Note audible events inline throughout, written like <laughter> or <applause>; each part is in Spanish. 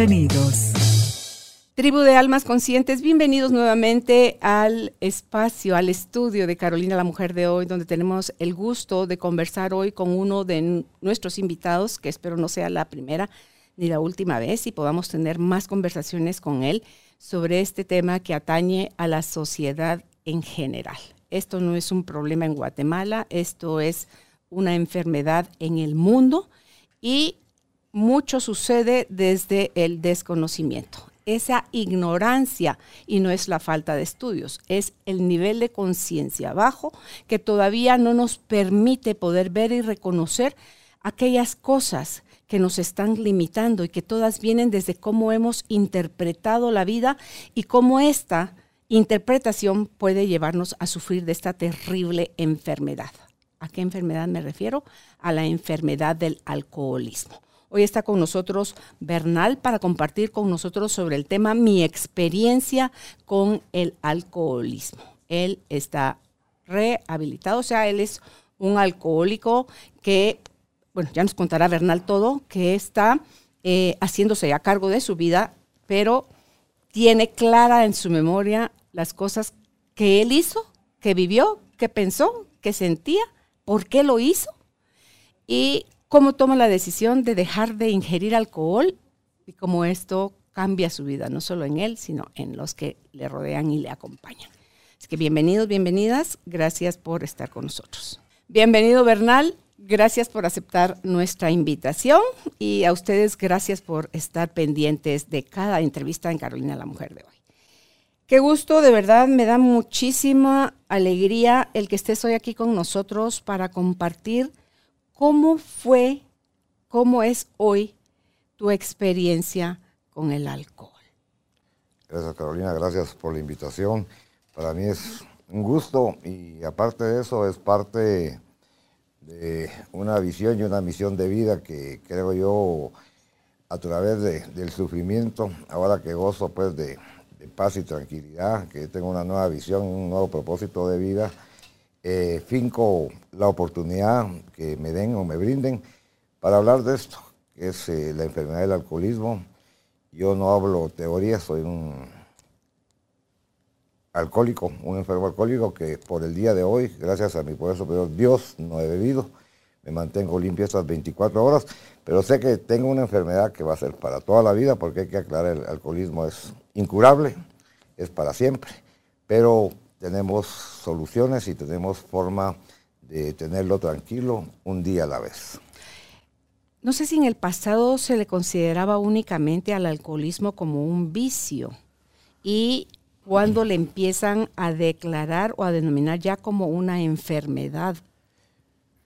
Bienvenidos. Tribu de Almas Conscientes, bienvenidos nuevamente al espacio, al estudio de Carolina la Mujer de hoy, donde tenemos el gusto de conversar hoy con uno de nuestros invitados, que espero no sea la primera ni la última vez, y podamos tener más conversaciones con él sobre este tema que atañe a la sociedad en general. Esto no es un problema en Guatemala, esto es una enfermedad en el mundo y mucho sucede desde el desconocimiento. Esa ignorancia, y no es la falta de estudios, es el nivel de conciencia bajo que todavía no nos permite poder ver y reconocer aquellas cosas que nos están limitando y que todas vienen desde cómo hemos interpretado la vida y cómo esta interpretación puede llevarnos a sufrir de esta terrible enfermedad. ¿A qué enfermedad me refiero? A la enfermedad del alcoholismo. Hoy está con nosotros Bernal para compartir con nosotros sobre el tema mi experiencia con el alcoholismo. Él está rehabilitado, o sea, él es un alcohólico que bueno, ya nos contará Bernal todo, que está eh, haciéndose a cargo de su vida, pero tiene clara en su memoria las cosas que él hizo, que vivió, que pensó, que sentía, por qué lo hizo y cómo toma la decisión de dejar de ingerir alcohol y cómo esto cambia su vida, no solo en él, sino en los que le rodean y le acompañan. Así que bienvenidos, bienvenidas, gracias por estar con nosotros. Bienvenido Bernal, Gracias por aceptar nuestra invitación y a ustedes gracias por estar pendientes de cada entrevista en Carolina la Mujer de hoy. Qué gusto, de verdad me da muchísima alegría el que estés hoy aquí con nosotros para compartir cómo fue, cómo es hoy tu experiencia con el alcohol. Gracias Carolina, gracias por la invitación. Para mí es un gusto y aparte de eso es parte de una visión y una misión de vida que creo yo a través del sufrimiento, ahora que gozo pues de, paz y tranquilidad, que tengo una nueva visión, un nuevo propósito de vida, eh, finco la oportunidad que me den o me brinden para hablar de esto, que es eh, la enfermedad del alcoholismo. Yo no hablo teoría, soy un alcohólico, un enfermo alcohólico que por el día de hoy, gracias a mi poder superior Dios, no he bebido. Me mantengo limpio estas 24 horas, pero sé que tengo una enfermedad que va a ser para toda la vida, porque hay que aclarar, el alcoholismo es incurable, es para siempre, pero tenemos soluciones y tenemos forma de tenerlo tranquilo un día a la vez. No sé si en el pasado se le consideraba únicamente al alcoholismo como un vicio y cuando le empiezan a declarar o a denominar ya como una enfermedad.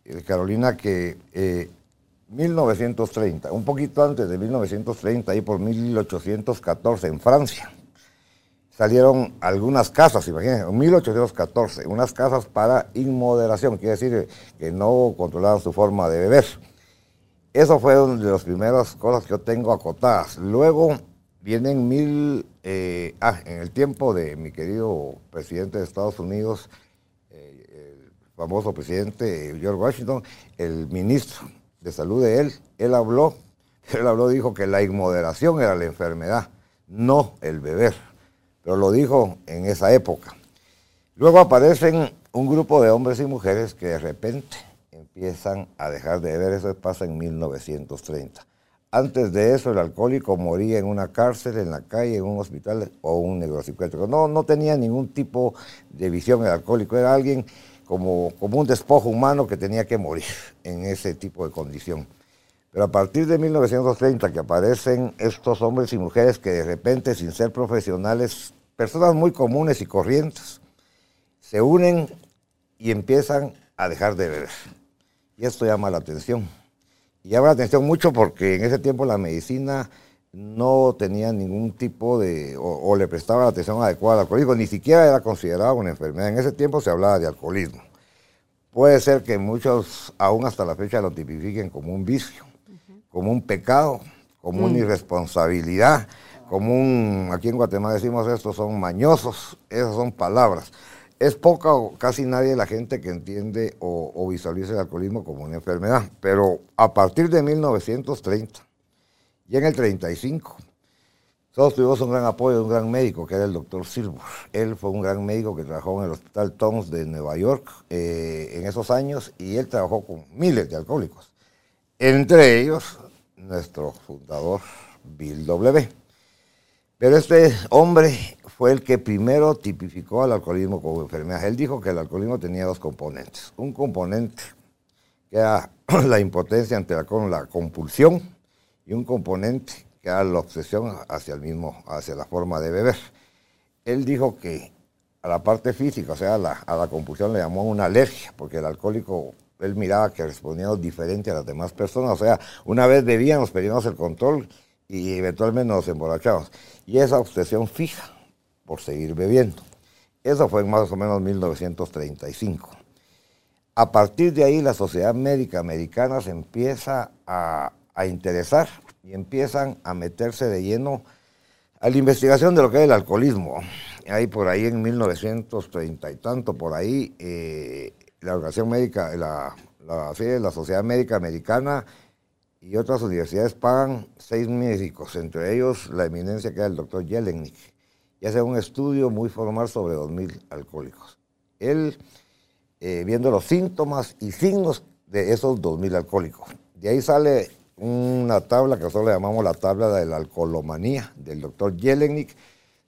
Eh, Carolina, que 1930, eh, un poquito antes de 1930, ahí por 1814, en Francia, salieron algunas casas, imagínense, en 1814, unas casas para inmoderación, quiere decir que no controlaban su forma de beber. Eso fue una de las primeras cosas que yo tengo acotadas. Luego vienen mil, eh, ah, en el tiempo de mi querido presidente de Estados Unidos, eh, el famoso presidente George Washington, el ministro de salud de él, él habló, <laughs> él habló, dijo que la inmoderación era la enfermedad, no el beber, pero lo dijo en esa época. Luego aparecen un grupo de hombres y mujeres que de repente empiezan a dejar de beber, eso pasa en 1930 antes de eso, el alcohólico moría en una cárcel, en la calle, en un hospital o un negocio No, no tenía ningún tipo de visión el alcohólico, era alguien como, como un despojo humano que tenía que morir en ese tipo de condición. Pero a partir de 1930 que aparecen estos hombres y mujeres que de repente, sin ser profesionales, personas muy comunes y corrientes, se unen y empiezan a dejar de beber. Y esto llama la atención Y llama la atención mucho porque en ese tiempo la medicina no tenía ningún tipo de, o, le prestaba la atención adecuada al alcoholismo, ni siquiera era considerado una enfermedad. En ese tiempo se hablaba de alcoholismo. Puede ser que muchos, aún hasta la fecha, lo tipifiquen como un vicio, como un pecado, como una mm. irresponsabilidad, como un, aquí en Guatemala decimos esto, son mañosos, esas son palabras. Es poca o casi nadie la gente que entiende o, o visualiza el alcoholismo como una enfermedad, pero a partir de 1930, y en el 35, todos tuvimos un gran apoyo de un gran médico, que era el doctor Silver. Él fue un gran médico que trabajó en el Hospital Toms de Nueva York eh, en esos años y él trabajó con miles de alcohólicos. Entre ellos, nuestro fundador, Bill W. Pero este hombre fue el que primero tipificó al alcoholismo como enfermedad. Él dijo que el alcoholismo tenía dos componentes. Un componente que era <clears throat> la impotencia ante la, la compulsión y un componente que era la obsesión hacia el mismo, hacia la forma de beber. Él dijo que a la parte física, o sea, la, a la compulsión le llamó una alergia, porque el alcohólico, él miraba que respondía diferente a las demás personas, o sea, una vez bebíamos, perdíamos el control y eventualmente nos emborrachábamos. Y esa obsesión fija por seguir bebiendo. Eso fue en más o menos 1935. A partir de ahí la Sociedad Médica Americana se empieza a, a interesar y empiezan a meterse de lleno a la investigación de lo que es el alcoholismo. Ahí por ahí en 1930 y tanto, por ahí, eh, la Organización Médica, la, la, la Sociedad Médica Americana y otras universidades pagan seis médicos, entre ellos la eminencia que era el doctor Jelinek, y hace un estudio muy formal sobre 2.000 alcohólicos. Él, eh, viendo los síntomas y signos de esos 2.000 alcohólicos. De ahí sale una tabla que nosotros le llamamos la tabla de la alcoholomanía del doctor Jelinek.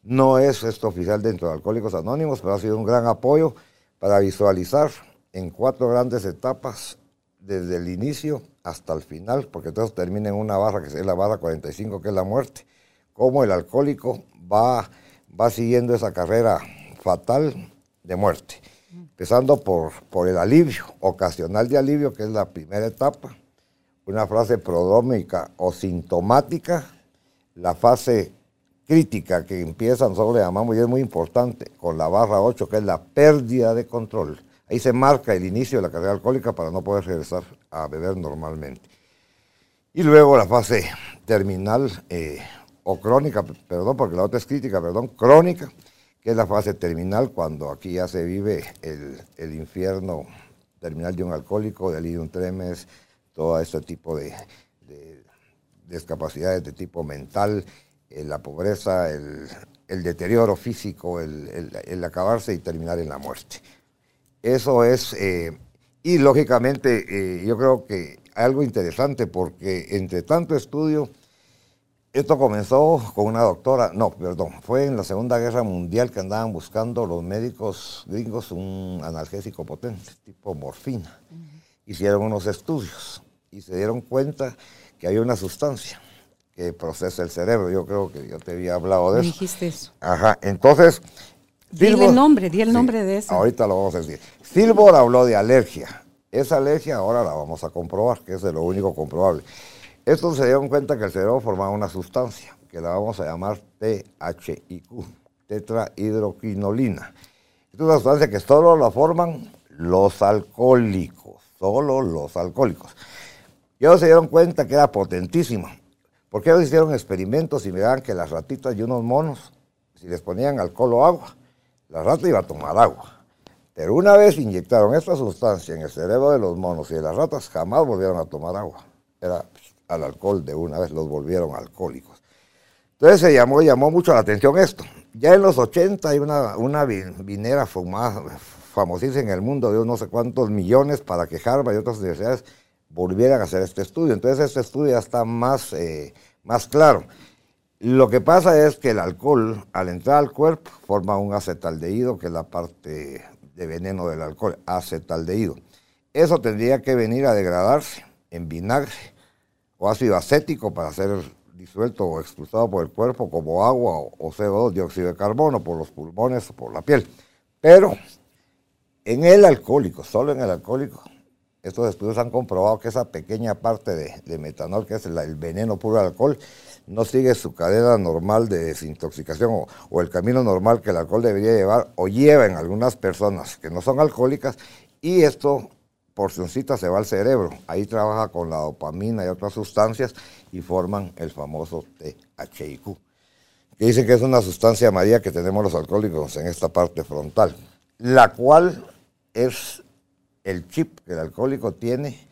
No es esto oficial dentro de Alcohólicos Anónimos, pero ha sido un gran apoyo para visualizar en cuatro grandes etapas, desde el inicio hasta el final, porque entonces termina en una barra que es la barra 45, que es la muerte, cómo el alcohólico va, va siguiendo esa carrera fatal de muerte, empezando por, por el alivio, ocasional de alivio, que es la primera etapa, una fase prodrómica o sintomática, la fase crítica que empieza, nosotros le llamamos, y es muy importante, con la barra 8, que es la pérdida de control. Ahí se marca el inicio de la carrera alcohólica para no poder regresar a beber normalmente. Y luego la fase terminal eh, o crónica, perdón, porque la otra es crítica, perdón, crónica, que es la fase terminal cuando aquí ya se vive el, infierno terminal de un alcohólico, de un tremes, todo este tipo de, discapacidades de tipo mental, eh, la pobreza, el, deterioro físico, el, acabarse y terminar en la muerte. Eso es, eh, y lógicamente eh, yo creo que algo interesante porque entre tanto estudio, esto comenzó con una doctora, no, perdón, fue en la Segunda Guerra Mundial que andaban buscando los médicos gringos un analgésico potente, tipo morfina. Hicieron unos estudios y se dieron cuenta que hay una sustancia que procesa el cerebro. Yo creo que yo te había hablado de eso. dijiste eso. Ajá, entonces... Dile el nombre, di el nombre de eso. Ahorita lo vamos a decir. Silvor habló de alergia. Esa alergia ahora la vamos a comprobar, que es de lo único comprobable. Estos se dieron cuenta que el cerebro formaba una sustancia, que la vamos a llamar THIQ, tetrahidroquinolina. Es una sustancia que solo la forman los alcohólicos, solo los alcohólicos. Y ellos se dieron cuenta que era potentísimo. Porque ellos hicieron experimentos y miraban que las ratitas y unos monos, si les ponían alcohol o agua, la rata iba a tomar agua. Pero una vez inyectaron esta sustancia en el cerebro de los monos y de las ratas, jamás volvieron a tomar agua. Era al alcohol de una vez, los volvieron alcohólicos. Entonces se llamó, llamó mucho la atención esto. Ya en los 80 hay una, una vinera famosísima en el mundo de no sé cuántos millones para que Harvard y otras universidades volvieran a hacer este estudio. Entonces este estudio ya está más, eh, más claro. Lo que pasa es que el alcohol, al entrar al cuerpo, forma un acetaldehído, que es la parte de veneno del alcohol, acetaldehído. Eso tendría que venir a degradarse en vinagre o ácido acético para ser disuelto o expulsado por el cuerpo como agua o CO2, dióxido de carbono, por los pulmones o por la piel. Pero en el alcohólico, solo en el alcohólico, estos estudios han comprobado que esa pequeña parte de, metanol, que es el, veneno puro del alcohol, no sigue su cadena normal de desintoxicación o, el camino normal que el alcohol debería llevar o lleva en algunas personas que no son alcohólicas y esto porcioncita se va al cerebro. Ahí trabaja con la dopamina y otras sustancias y forman el famoso THIQ, que dice que es una sustancia amarilla que tenemos los alcohólicos en esta parte frontal, la cual es el chip que el alcohólico tiene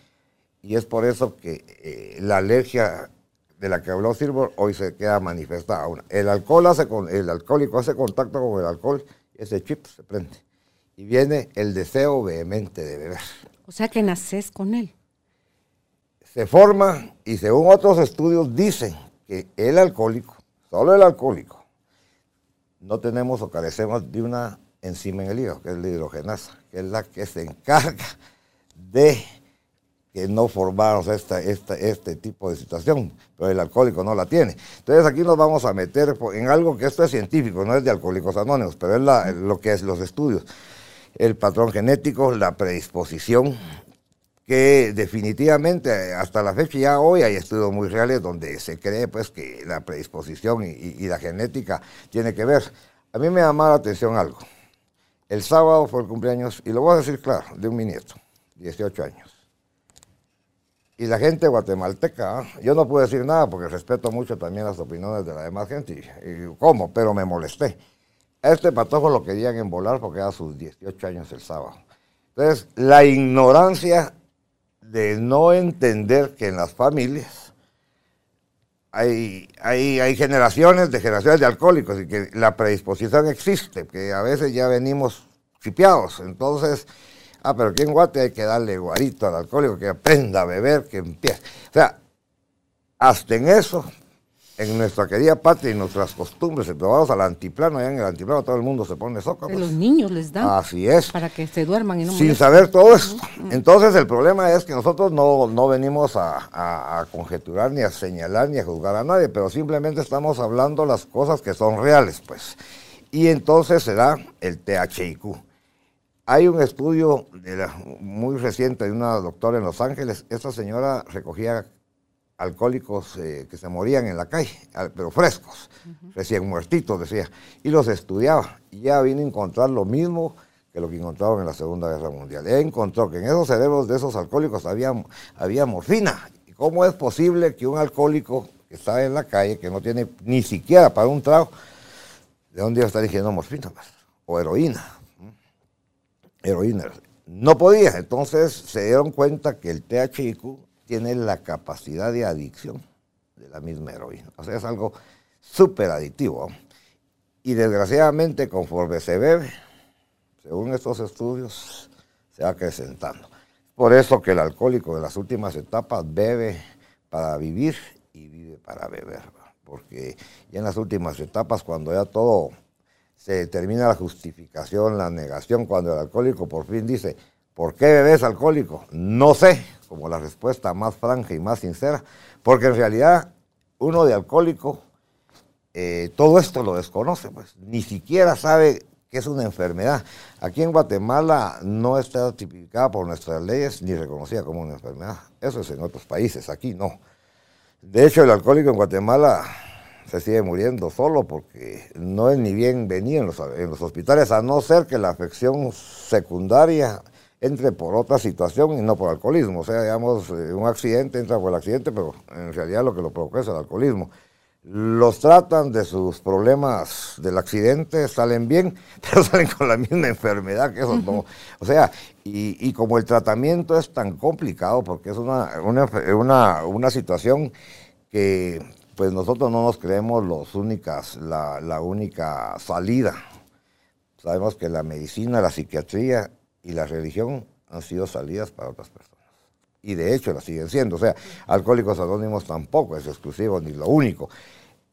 y es por eso que eh, la alergia de la que habló Silver hoy se queda manifestada. El alcohol hace con, el alcohólico hace contacto con el alcohol, ese chip se prende y viene el deseo vehemente de beber. O sea que naces con él. Se forma y según otros estudios dicen que el alcohólico, solo el alcohólico, no tenemos o carecemos de una enzima en el hígado, que es la hidrogenasa, que es la que se encarga de que no formamos esta, este tipo de situación, pero el alcohólico no la tiene. Entonces aquí nos vamos a meter en algo que esto es científico, no es de alcohólicos anónimos, pero es lo que es los estudios el patrón genético, la predisposición, que definitivamente hasta la fecha ya hoy hay estudios muy reales donde se cree pues que la predisposición y, la genética tiene que ver. A mí me llama la atención algo. El sábado fue el cumpleaños, y lo voy a decir claro, de un mi nieto, 18 años. Y la gente guatemalteca, yo no puedo decir nada porque respeto mucho también las opiniones de la demás gente, y, ¿cómo? Pero me molesté este patojo lo querían embolar porque era sus 18 años el sábado. Entonces, la ignorancia de no entender que en las familias hay, hay, hay, generaciones de generaciones de alcohólicos y que la predisposición existe, que a veces ya venimos chipeados. Entonces, ah, pero aquí en Guate hay que darle guarito al alcohólico, que aprenda a beber, que empiece. O sea, hasta en eso en nuestra querida patria y nuestras costumbres, vamos al antiplano, allá en el antiplano todo el mundo se pone soca. Pues. Los niños les dan. Así es. Para que se duerman y no Sin saber todo esto. Entonces el problema es que nosotros no, no venimos a, a, conjeturar, ni a señalar, ni a juzgar a nadie, pero simplemente estamos hablando las cosas que son reales, pues. Y entonces se da el THIQ. Hay un estudio de muy reciente de una doctora en Los Ángeles. Esta señora recogía alcohólicos eh, que se morían en la calle, pero frescos, recién muertitos, decía, y los estudiaba. Y ya vino a encontrar lo mismo que lo que encontraron en la Segunda Guerra Mundial. Ella encontró que en esos cerebros de esos alcohólicos había, había morfina. ¿Y cómo es posible que un alcohólico que está en la calle, que no tiene ni siquiera para un trago, de dónde iba a estar ingiriendo morfina? Pues? O heroína. Heroína. No podía. Entonces se dieron cuenta que el THIQ tiene la capacidad de adicción de la misma heroína. O sea, es algo súper adictivo. Y desgraciadamente, conforme se bebe, según estos estudios, se va acrecentando. Por eso que el alcohólico de las últimas etapas bebe para vivir y vive para beber. Porque ya en las últimas etapas, cuando ya todo se termina la justificación, la negación, cuando el alcohólico por fin dice, ¿por qué bebes alcohólico? No sé, como la respuesta más franca y más sincera, porque en realidad uno de alcohólico eh, todo esto lo desconoce, pues ni siquiera sabe que es una enfermedad. Aquí en Guatemala no está tipificada por nuestras leyes ni reconocida como una enfermedad. Eso es en otros países, aquí no. De hecho, el alcohólico en Guatemala se sigue muriendo solo porque no es ni bien venir en los, en los hospitales, a no ser que la afección secundaria entre por otra situación y no por alcoholismo. O sea, digamos, eh, un accidente entra por el accidente, pero en realidad lo que lo provoca es el alcoholismo. Los tratan de sus problemas del accidente, salen bien, <laughs> pero salen con la misma enfermedad que eso. no. O sea, y, como el tratamiento es tan complicado, porque es una, una, una, situación que pues nosotros no nos creemos los únicas, la, la única salida. Sabemos que la medicina, la psiquiatría y la religión han sido salidas para otras personas. Y de hecho la siguen siendo. O sea, Alcohólicos Anónimos tampoco es exclusivo ni lo único.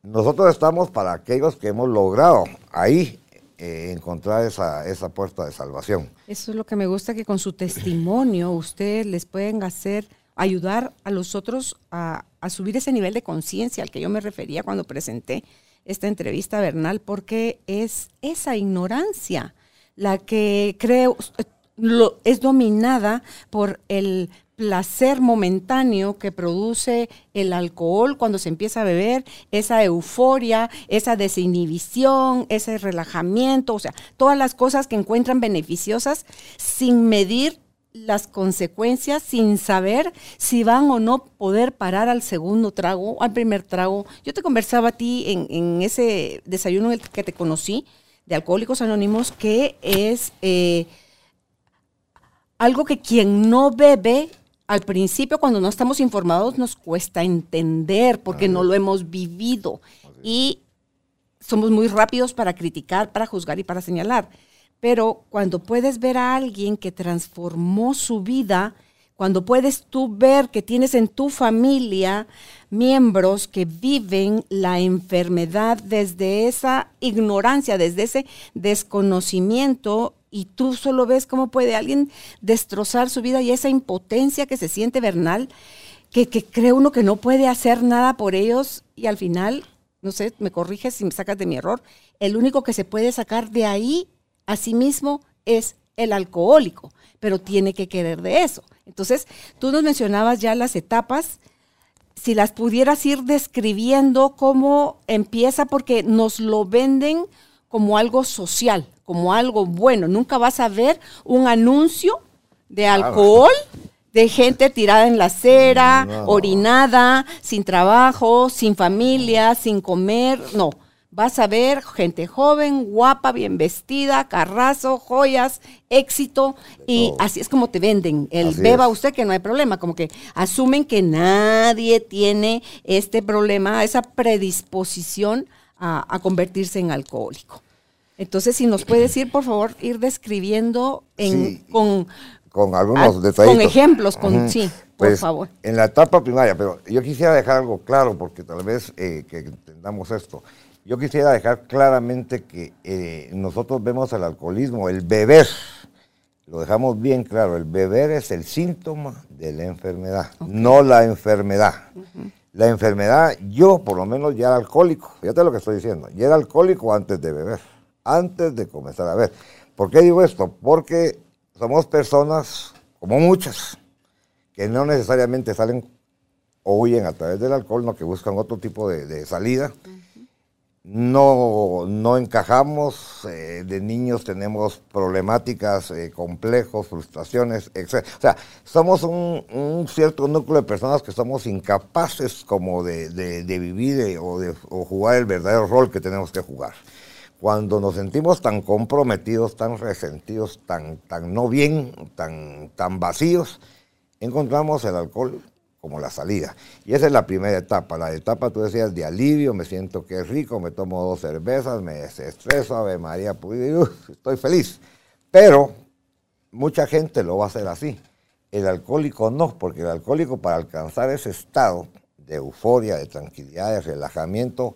Nosotros estamos para aquellos que hemos logrado ahí eh, encontrar esa, esa puerta de salvación. Eso es lo que me gusta, que con su testimonio ustedes les pueden hacer, ayudar a los otros a, a subir ese nivel de conciencia al que yo me refería cuando presenté esta entrevista, Bernal, porque es esa ignorancia la que creo, es dominada por el placer momentáneo que produce el alcohol cuando se empieza a beber, esa euforia, esa desinhibición, ese relajamiento, o sea, todas las cosas que encuentran beneficiosas sin medir las consecuencias, sin saber si van o no poder parar al segundo trago, al primer trago. Yo te conversaba a ti en, ese desayuno en el que te conocí de Alcohólicos Anónimos, que es eh, algo que quien no bebe al principio cuando no estamos informados nos cuesta entender porque no lo hemos vivido y somos muy rápidos para criticar, para juzgar y para señalar. Pero cuando puedes ver a alguien que transformó su vida, cuando puedes tú ver que tienes en tu familia miembros que viven la enfermedad desde esa ignorancia, desde ese desconocimiento y tú solo ves cómo puede alguien destrozar su vida y esa impotencia que se siente vernal, que, cree uno que no puede hacer nada por ellos y al final, no sé, me corriges si me sacas de mi error, el único que se puede sacar de ahí a sí mismo es el alcohólico, pero tiene que querer de eso. Entonces, tú nos mencionabas ya las etapas, si las pudieras ir describiendo cómo empieza, porque nos lo venden como algo social, como algo bueno. Nunca vas a ver un anuncio de alcohol, de gente tirada en la acera, orinada, sin trabajo, sin familia, sin comer. No. Vas a ver gente joven, guapa, bien vestida, carrazo, joyas, éxito, y así es como te venden. El beba usted que no hay problema, como que asumen que nadie tiene este problema, esa predisposición a convertirse en alcohólico. Entonces, si nos puedes ir, por favor, ir describiendo con, con algunos detalles. Con ejemplos, con, sí, por pues, favor. En la etapa primaria, pero yo quisiera dejar algo claro, porque tal vez eh, que entendamos esto. Yo quisiera dejar claramente que eh, nosotros vemos el alcoholismo, el beber, lo dejamos bien claro, el beber es el síntoma de la enfermedad, no la enfermedad. La enfermedad, yo por lo menos ya era alcohólico, fíjate lo que estoy diciendo, ya era alcohólico antes de beber antes de comenzar a ver. ¿Por qué digo esto? Porque somos personas, como muchas, que no necesariamente salen o huyen a través del alcohol, no que buscan otro tipo de, salida. No, no encajamos, eh, de niños tenemos problemáticas, eh, complejos, frustraciones, etc. O sea, somos un, cierto núcleo de personas que somos incapaces como de, vivir eh, o de o jugar el verdadero rol que tenemos que jugar cuando nos sentimos tan comprometidos, tan resentidos, tan, tan no bien, tan, tan vacíos, encontramos el alcohol como la salida. Y esa es la primera etapa. La etapa, tú decías, de alivio, me siento que es rico, me tomo dos cervezas, me desestreso, Ave María, estoy feliz. Pero mucha gente lo va a hacer así. El alcohólico no, porque el alcohólico para alcanzar ese estado de euforia, de tranquilidad, de relajamiento,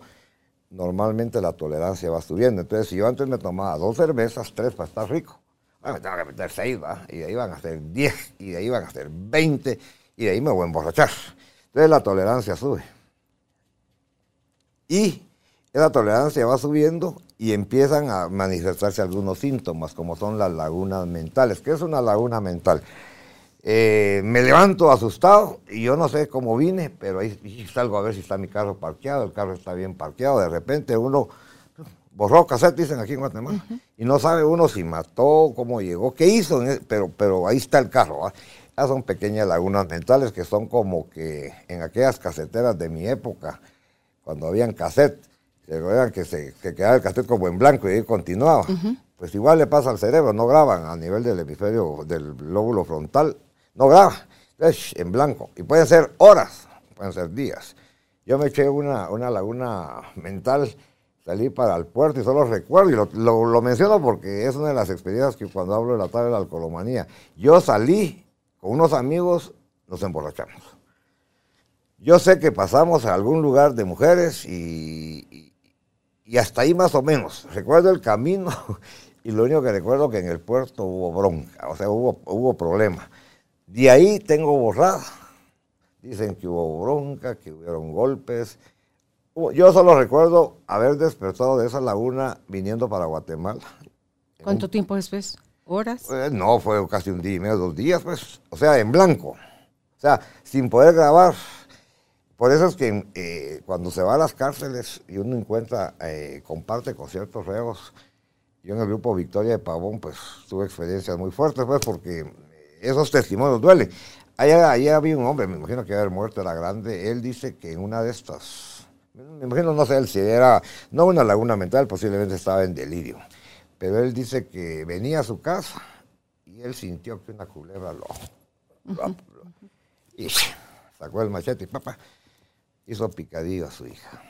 normalmente la tolerancia va subiendo. Entonces, si yo antes me tomaba dos cervezas, tres para estar rico, me tengo que meter seis, ¿va? y de ahí van a ser diez, y de ahí van a ser veinte, y de ahí me voy a emborrachar. Entonces la tolerancia sube. Y esa tolerancia va subiendo y empiezan a manifestarse algunos síntomas, como son las lagunas mentales. ¿Qué es una laguna mental? Eh, me levanto asustado y yo no sé cómo vine, pero ahí salgo a ver si está mi carro parqueado, el carro está bien parqueado, de repente uno borró cassette, dicen aquí en Guatemala, y no sabe uno si mató, cómo llegó, qué hizo, e, pero, pero ahí está el carro. Esas son pequeñas lagunas mentales que son como que en aquellas caseteras de mi época, cuando habían cassette, se que se quedaba el cassette como en blanco y ahí continuaba. Pues igual le pasa al cerebro, no graban a nivel del hemisferio del lóbulo frontal, no graba, es en blanco. Y pueden ser horas, pueden ser días. Yo me eché una, una laguna mental, salí para el puerto y solo recuerdo, y lo, menciono porque es una de las experiencias que cuando hablo de la tarde de la alcoholomanía, yo salí con unos amigos, nos emborrachamos. Yo sé que pasamos a algún lugar de mujeres y, y, hasta ahí más o menos. Recuerdo el camino <laughs> y lo único que recuerdo que en el puerto hubo bronca, o sea, hubo, hubo problema. De ahí tengo borrada. Dicen que hubo bronca, que hubieron golpes. Yo solo recuerdo haber despertado de esa laguna viniendo para Guatemala. ¿Cuánto tiempo después? ¿Horas? Eh, no, fue casi un día y medio, dos días, pues. O sea, en blanco. O sea, sin poder grabar. Por eso es que eh, cuando se va a las cárceles y uno encuentra, eh, comparte con ciertos reos, yo en el grupo Victoria de Pavón, pues tuve experiencias muy fuertes, pues, porque esos testimonios duelen. Allá, allá había un hombre, me imagino que haber muerto, era grande, él dice que en una de estas, me imagino, no sé si era, no una laguna mental, posiblemente estaba en delirio, pero él dice que venía a su casa y él sintió que una culebra lo... Y sacó el machete y papá hizo picadillo a su hija.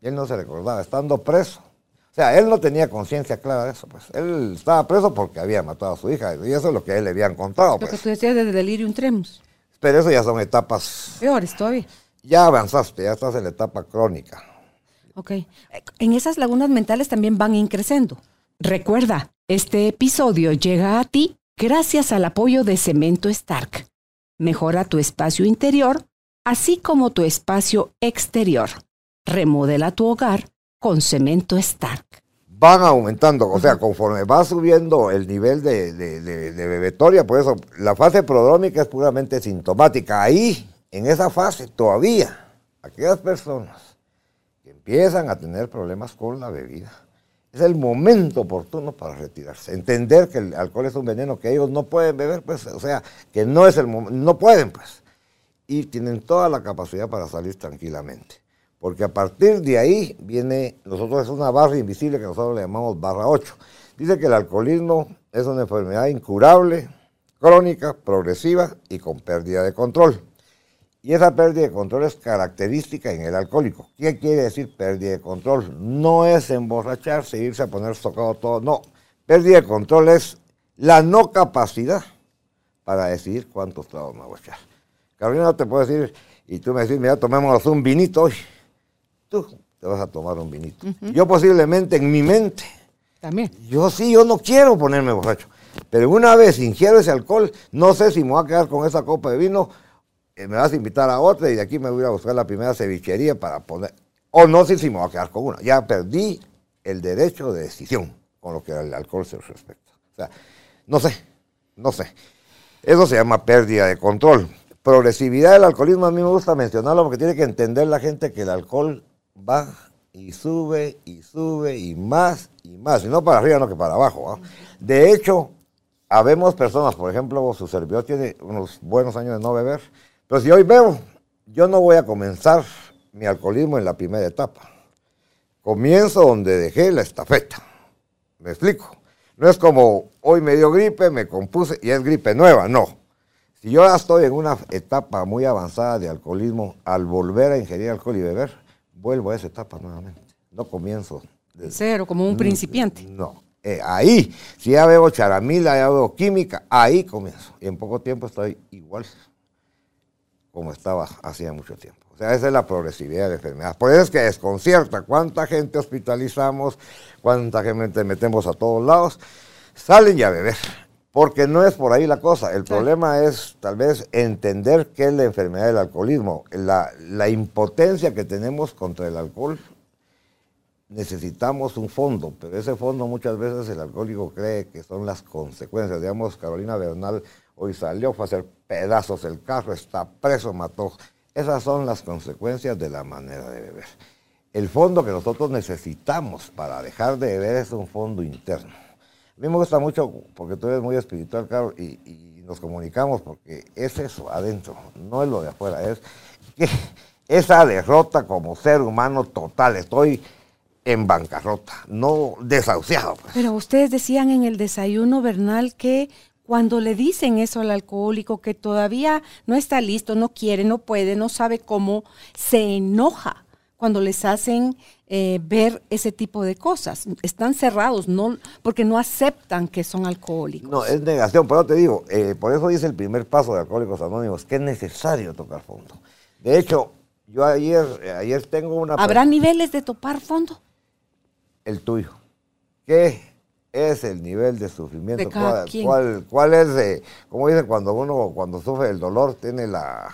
Y él no se recordaba, estando preso. O sea, él no tenía conciencia clara de eso, pues. Él estaba preso porque había matado a su hija, y eso es lo que a él le habían contado. Lo Pues. que tú decías de delirium tremens. Pero eso ya son etapas. Peores todavía. Ya avanzaste, ya estás en la etapa crónica. Ok. En esas lagunas mentales también van increciendo. Recuerda, este episodio llega a ti gracias al apoyo de Cemento Stark. Mejora tu espacio interior, así como tu espacio exterior. Remodela tu hogar con Cemento Stark. Van aumentando, o sea, conforme va subiendo el nivel de, de, de- de bebetoria, por eso la fase prodrómica es puramente sintomática. Ahí, en esa fase, todavía, aquellas personas que empiezan a tener problemas con la bebida, es el momento oportuno para retirarse. Entender que el alcohol es un veneno que ellos no pueden beber, pues, o sea, que no es el no pueden, pues. Y tienen toda la capacidad para salir tranquilamente. Porque a partir de ahí viene, nosotros es una barra invisible que nosotros le llamamos barra 8. Dice que el alcoholismo es una enfermedad incurable, crónica, progresiva y con pérdida de control. Y esa pérdida de control es característica en el alcohólico. ¿Qué quiere decir pérdida de control? No es emborracharse, irse a poner socado todo, no. Pérdida de control es la no capacidad para decidir cuántos tragos me voy a echar. Carolina te puedo decir, y tú me decís, mira, tomémonos un vinito hoy. Tú te vas a tomar un vinito. Yo posiblemente en mi mente, También. yo sí, yo no quiero ponerme borracho. Pero una vez ingiero ese alcohol, no sé si me voy a quedar con esa copa de vino, eh, me vas a invitar a otra y de aquí me voy a buscar la primera cevichería para poner. O no sé si me voy a quedar con una. Ya perdí el derecho de decisión con lo que al alcohol se respecta. O sea, no sé, no sé. Eso se llama pérdida de control. Progresividad del alcoholismo, a mí me gusta mencionarlo porque tiene que entender la gente que el alcohol va y sube y sube y más y más, y no para arriba, no que para abajo. De hecho, habemos personas, por ejemplo, su servidor tiene unos buenos años de no beber, pero si hoy bebo, yo no voy a comenzar mi alcoholismo en la primera etapa. Comienzo donde dejé la estafeta. ¿Me explico? No es como hoy me dio gripe, me compuse y es gripe nueva, no. Si yo ya estoy en una etapa muy avanzada de alcoholismo, al volver a ingerir alcohol y beber, vuelvo a esa etapa nuevamente. No comienzo desde Cero, como un principiante. no. Eh, ahí, si ya veo charamila, ya veo química, ahí comienzo. Y en poco tiempo estoy igual como estaba hacía mucho tiempo. O sea, esa es la progresividad de la enfermedad. Por eso es que desconcierta cuánta gente hospitalizamos, cuánta gente metemos a todos lados, salen ya a beber. Porque no es por ahí la cosa. El problema es tal vez entender qué es la enfermedad del alcoholismo. La, la impotencia que tenemos contra el alcohol necesitamos un fondo, pero ese fondo muchas veces el alcohólico cree que son las consecuencias. Digamos, Carolina Bernal hoy salió, fue a hacer pedazos el carro, está preso, mató. Esas son las consecuencias de la manera de beber. El fondo que nosotros necesitamos para dejar de beber es un fondo interno. A mí me gusta mucho, porque tú eres muy espiritual, Carlos, y, nos comunicamos, porque es eso adentro, no es lo de afuera, es que <laughs> esa derrota como ser humano total, estoy en bancarrota, no desahuciado. pues. Pero ustedes decían en el desayuno, Bernal, que cuando le dicen eso al alcohólico, que todavía no está listo, no quiere, no puede, no sabe cómo, se enoja cuando les hacen eh, ver ese tipo de cosas. Están cerrados, no, porque no aceptan que son alcohólicos. No, es negación, pero te digo, eh, por eso dice el primer paso de Alcohólicos Anónimos, que es necesario tocar fondo. De hecho, yo ayer, ayer tengo una... ¿Habrá niveles de topar fondo? el tuyo. ¿Qué es el nivel de sufrimiento? De cada ¿Cuál, quien. cuál, cuál es, eh, como dicen, cuando uno cuando sufre el dolor, tiene la,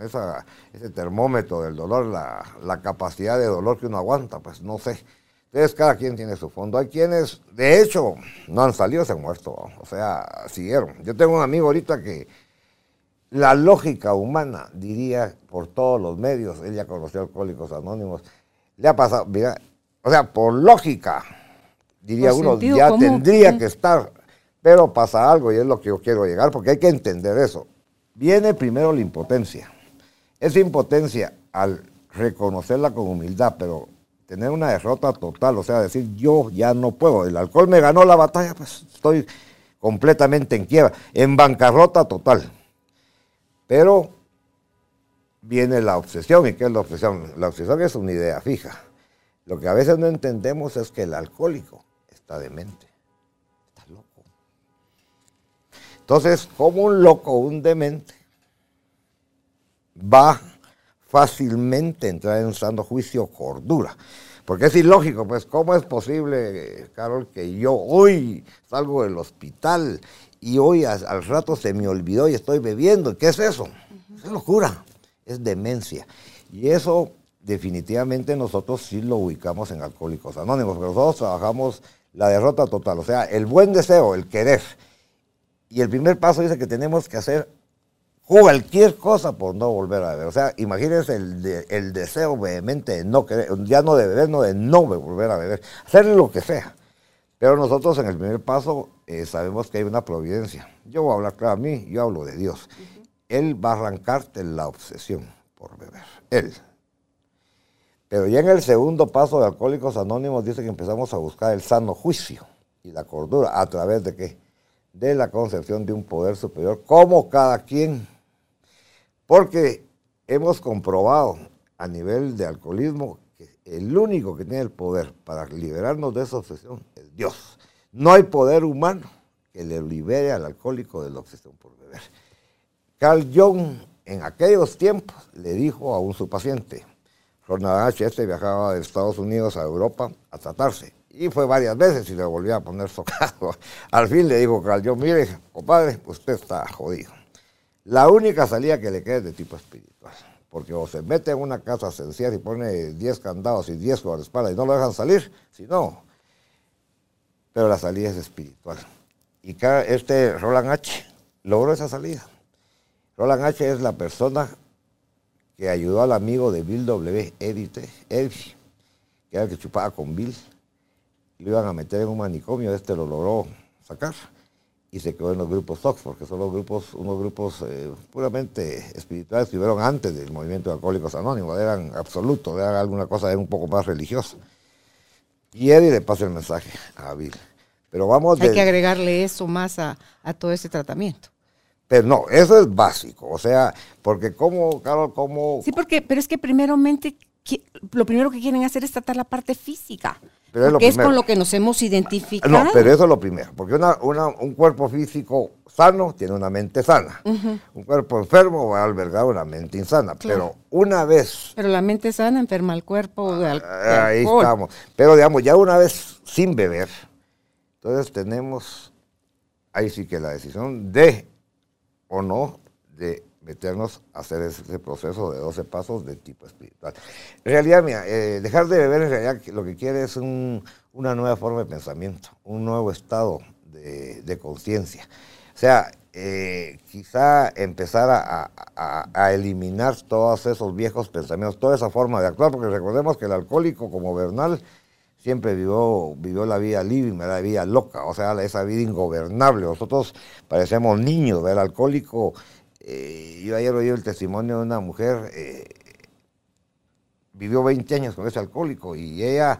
esa, ese termómetro del dolor, la, la capacidad de dolor que uno aguanta? Pues no sé. Entonces cada quien tiene su fondo. Hay quienes, de hecho, no han salido, se han muerto. O sea, siguieron. Yo tengo un amigo ahorita que la lógica humana, diría por todos los medios, él ya conoció Alcohólicos Anónimos, le ha pasado, mira, o sea, por lógica, diría uno, ya tendría que estar, pero pasa algo y es lo que yo quiero llegar, porque hay que entender eso. Viene primero la impotencia. Esa impotencia, al reconocerla con humildad, pero tener una derrota total, o sea, decir yo ya no puedo, el alcohol me ganó la batalla, pues estoy completamente en quiebra, en bancarrota total. Pero viene la obsesión, ¿y qué es la obsesión? La obsesión es una idea fija. Lo que a veces no entendemos es que el alcohólico está demente, está loco. Entonces, como un loco, un demente, va fácilmente a entrar en un sano juicio cordura. Porque es ilógico, pues, ¿cómo es posible, Carol, que yo hoy salgo del hospital y hoy al, rato se me olvidó y estoy bebiendo? ¿Qué es eso? Es locura, es demencia. Y eso definitivamente nosotros sí lo ubicamos en Alcohólicos Anónimos, pero nosotros trabajamos la derrota total, o sea, el buen deseo, el querer. Y el primer paso dice que tenemos que hacer cualquier cosa por no volver a beber. O sea, imagínense el, el deseo vehemente de no querer, ya no de beber, no de no volver a beber, hacer lo que sea. Pero nosotros en el primer paso eh, sabemos que hay una providencia. Yo voy a hablar claro a mí, yo hablo de Dios. Él va a arrancarte la obsesión por beber. Él. Pero ya en el segundo paso de Alcohólicos Anónimos dice que empezamos a buscar el sano juicio y la cordura. ¿A través de qué? De la concepción de un poder superior, como cada quien. Porque hemos comprobado a nivel de alcoholismo que el único que tiene el poder para liberarnos de esa obsesión es Dios. No hay poder humano que le libere al alcohólico de la obsesión por beber. Carl Jung en aquellos tiempos le dijo a un su paciente, H. Este viajaba de Estados Unidos a Europa a tratarse. Y fue varias veces y le volvía a poner socado. <laughs> Al fin le dijo Carl Jung, mire, compadre, usted está jodido. La única salida que le queda es de tipo espiritual. Porque o se mete en una casa sencilla y pone 10 candados y 10 espalda y no lo dejan salir, si no. Pero la salida es espiritual. Y este Roland H. logró esa salida. Roland H. es la persona que ayudó al amigo de Bill W., Eddie, Eddie, que era el que chupaba con Bill. Lo iban a meter en un manicomio, este lo logró sacar y se quedó en los grupos Sox, porque son los grupos, unos grupos eh, puramente espirituales que hubieron antes del movimiento de alcohólicos anónimos, eran absolutos, eran alguna cosa un poco más religiosa. Y Eddie le pasa el mensaje a Bill. Pero vamos Hay que agregarle eso más a, a todo ese tratamiento. Pero no, eso es básico, o sea, porque como, Carol, como... Sí, porque, pero es que primeramente, lo primero que quieren hacer es tratar la parte física. Pero es, con lo que nos hemos identificado. No, pero eso es lo primero, porque un cuerpo físico sano tiene una mente sana. Un cuerpo enfermo va a albergar una mente insana. Pero una vez... Pero la mente sana enferma el cuerpo de, Ahí estamos. Pero digamos, ya una vez sin beber, entonces tenemos, ahí sí que la decisión de o no de meternos a hacer ese proceso de 12 pasos de tipo espiritual. En realidad, mira, eh, dejar de beber en realidad lo que quiere es una nueva forma de pensamiento, un nuevo estado de, conciencia. O sea, eh, quizá empezar a, a, eliminar todos esos viejos pensamientos, toda esa forma de actuar, porque recordemos que el alcohólico como Bernal siempre vivió, vivió la vida libre, la vida loca, o sea, esa vida ingobernable. Nosotros parecemos niños, el alcohólico. Eh, yo ayer oí el testimonio de una mujer, eh, vivió 20 años con ese alcohólico y ella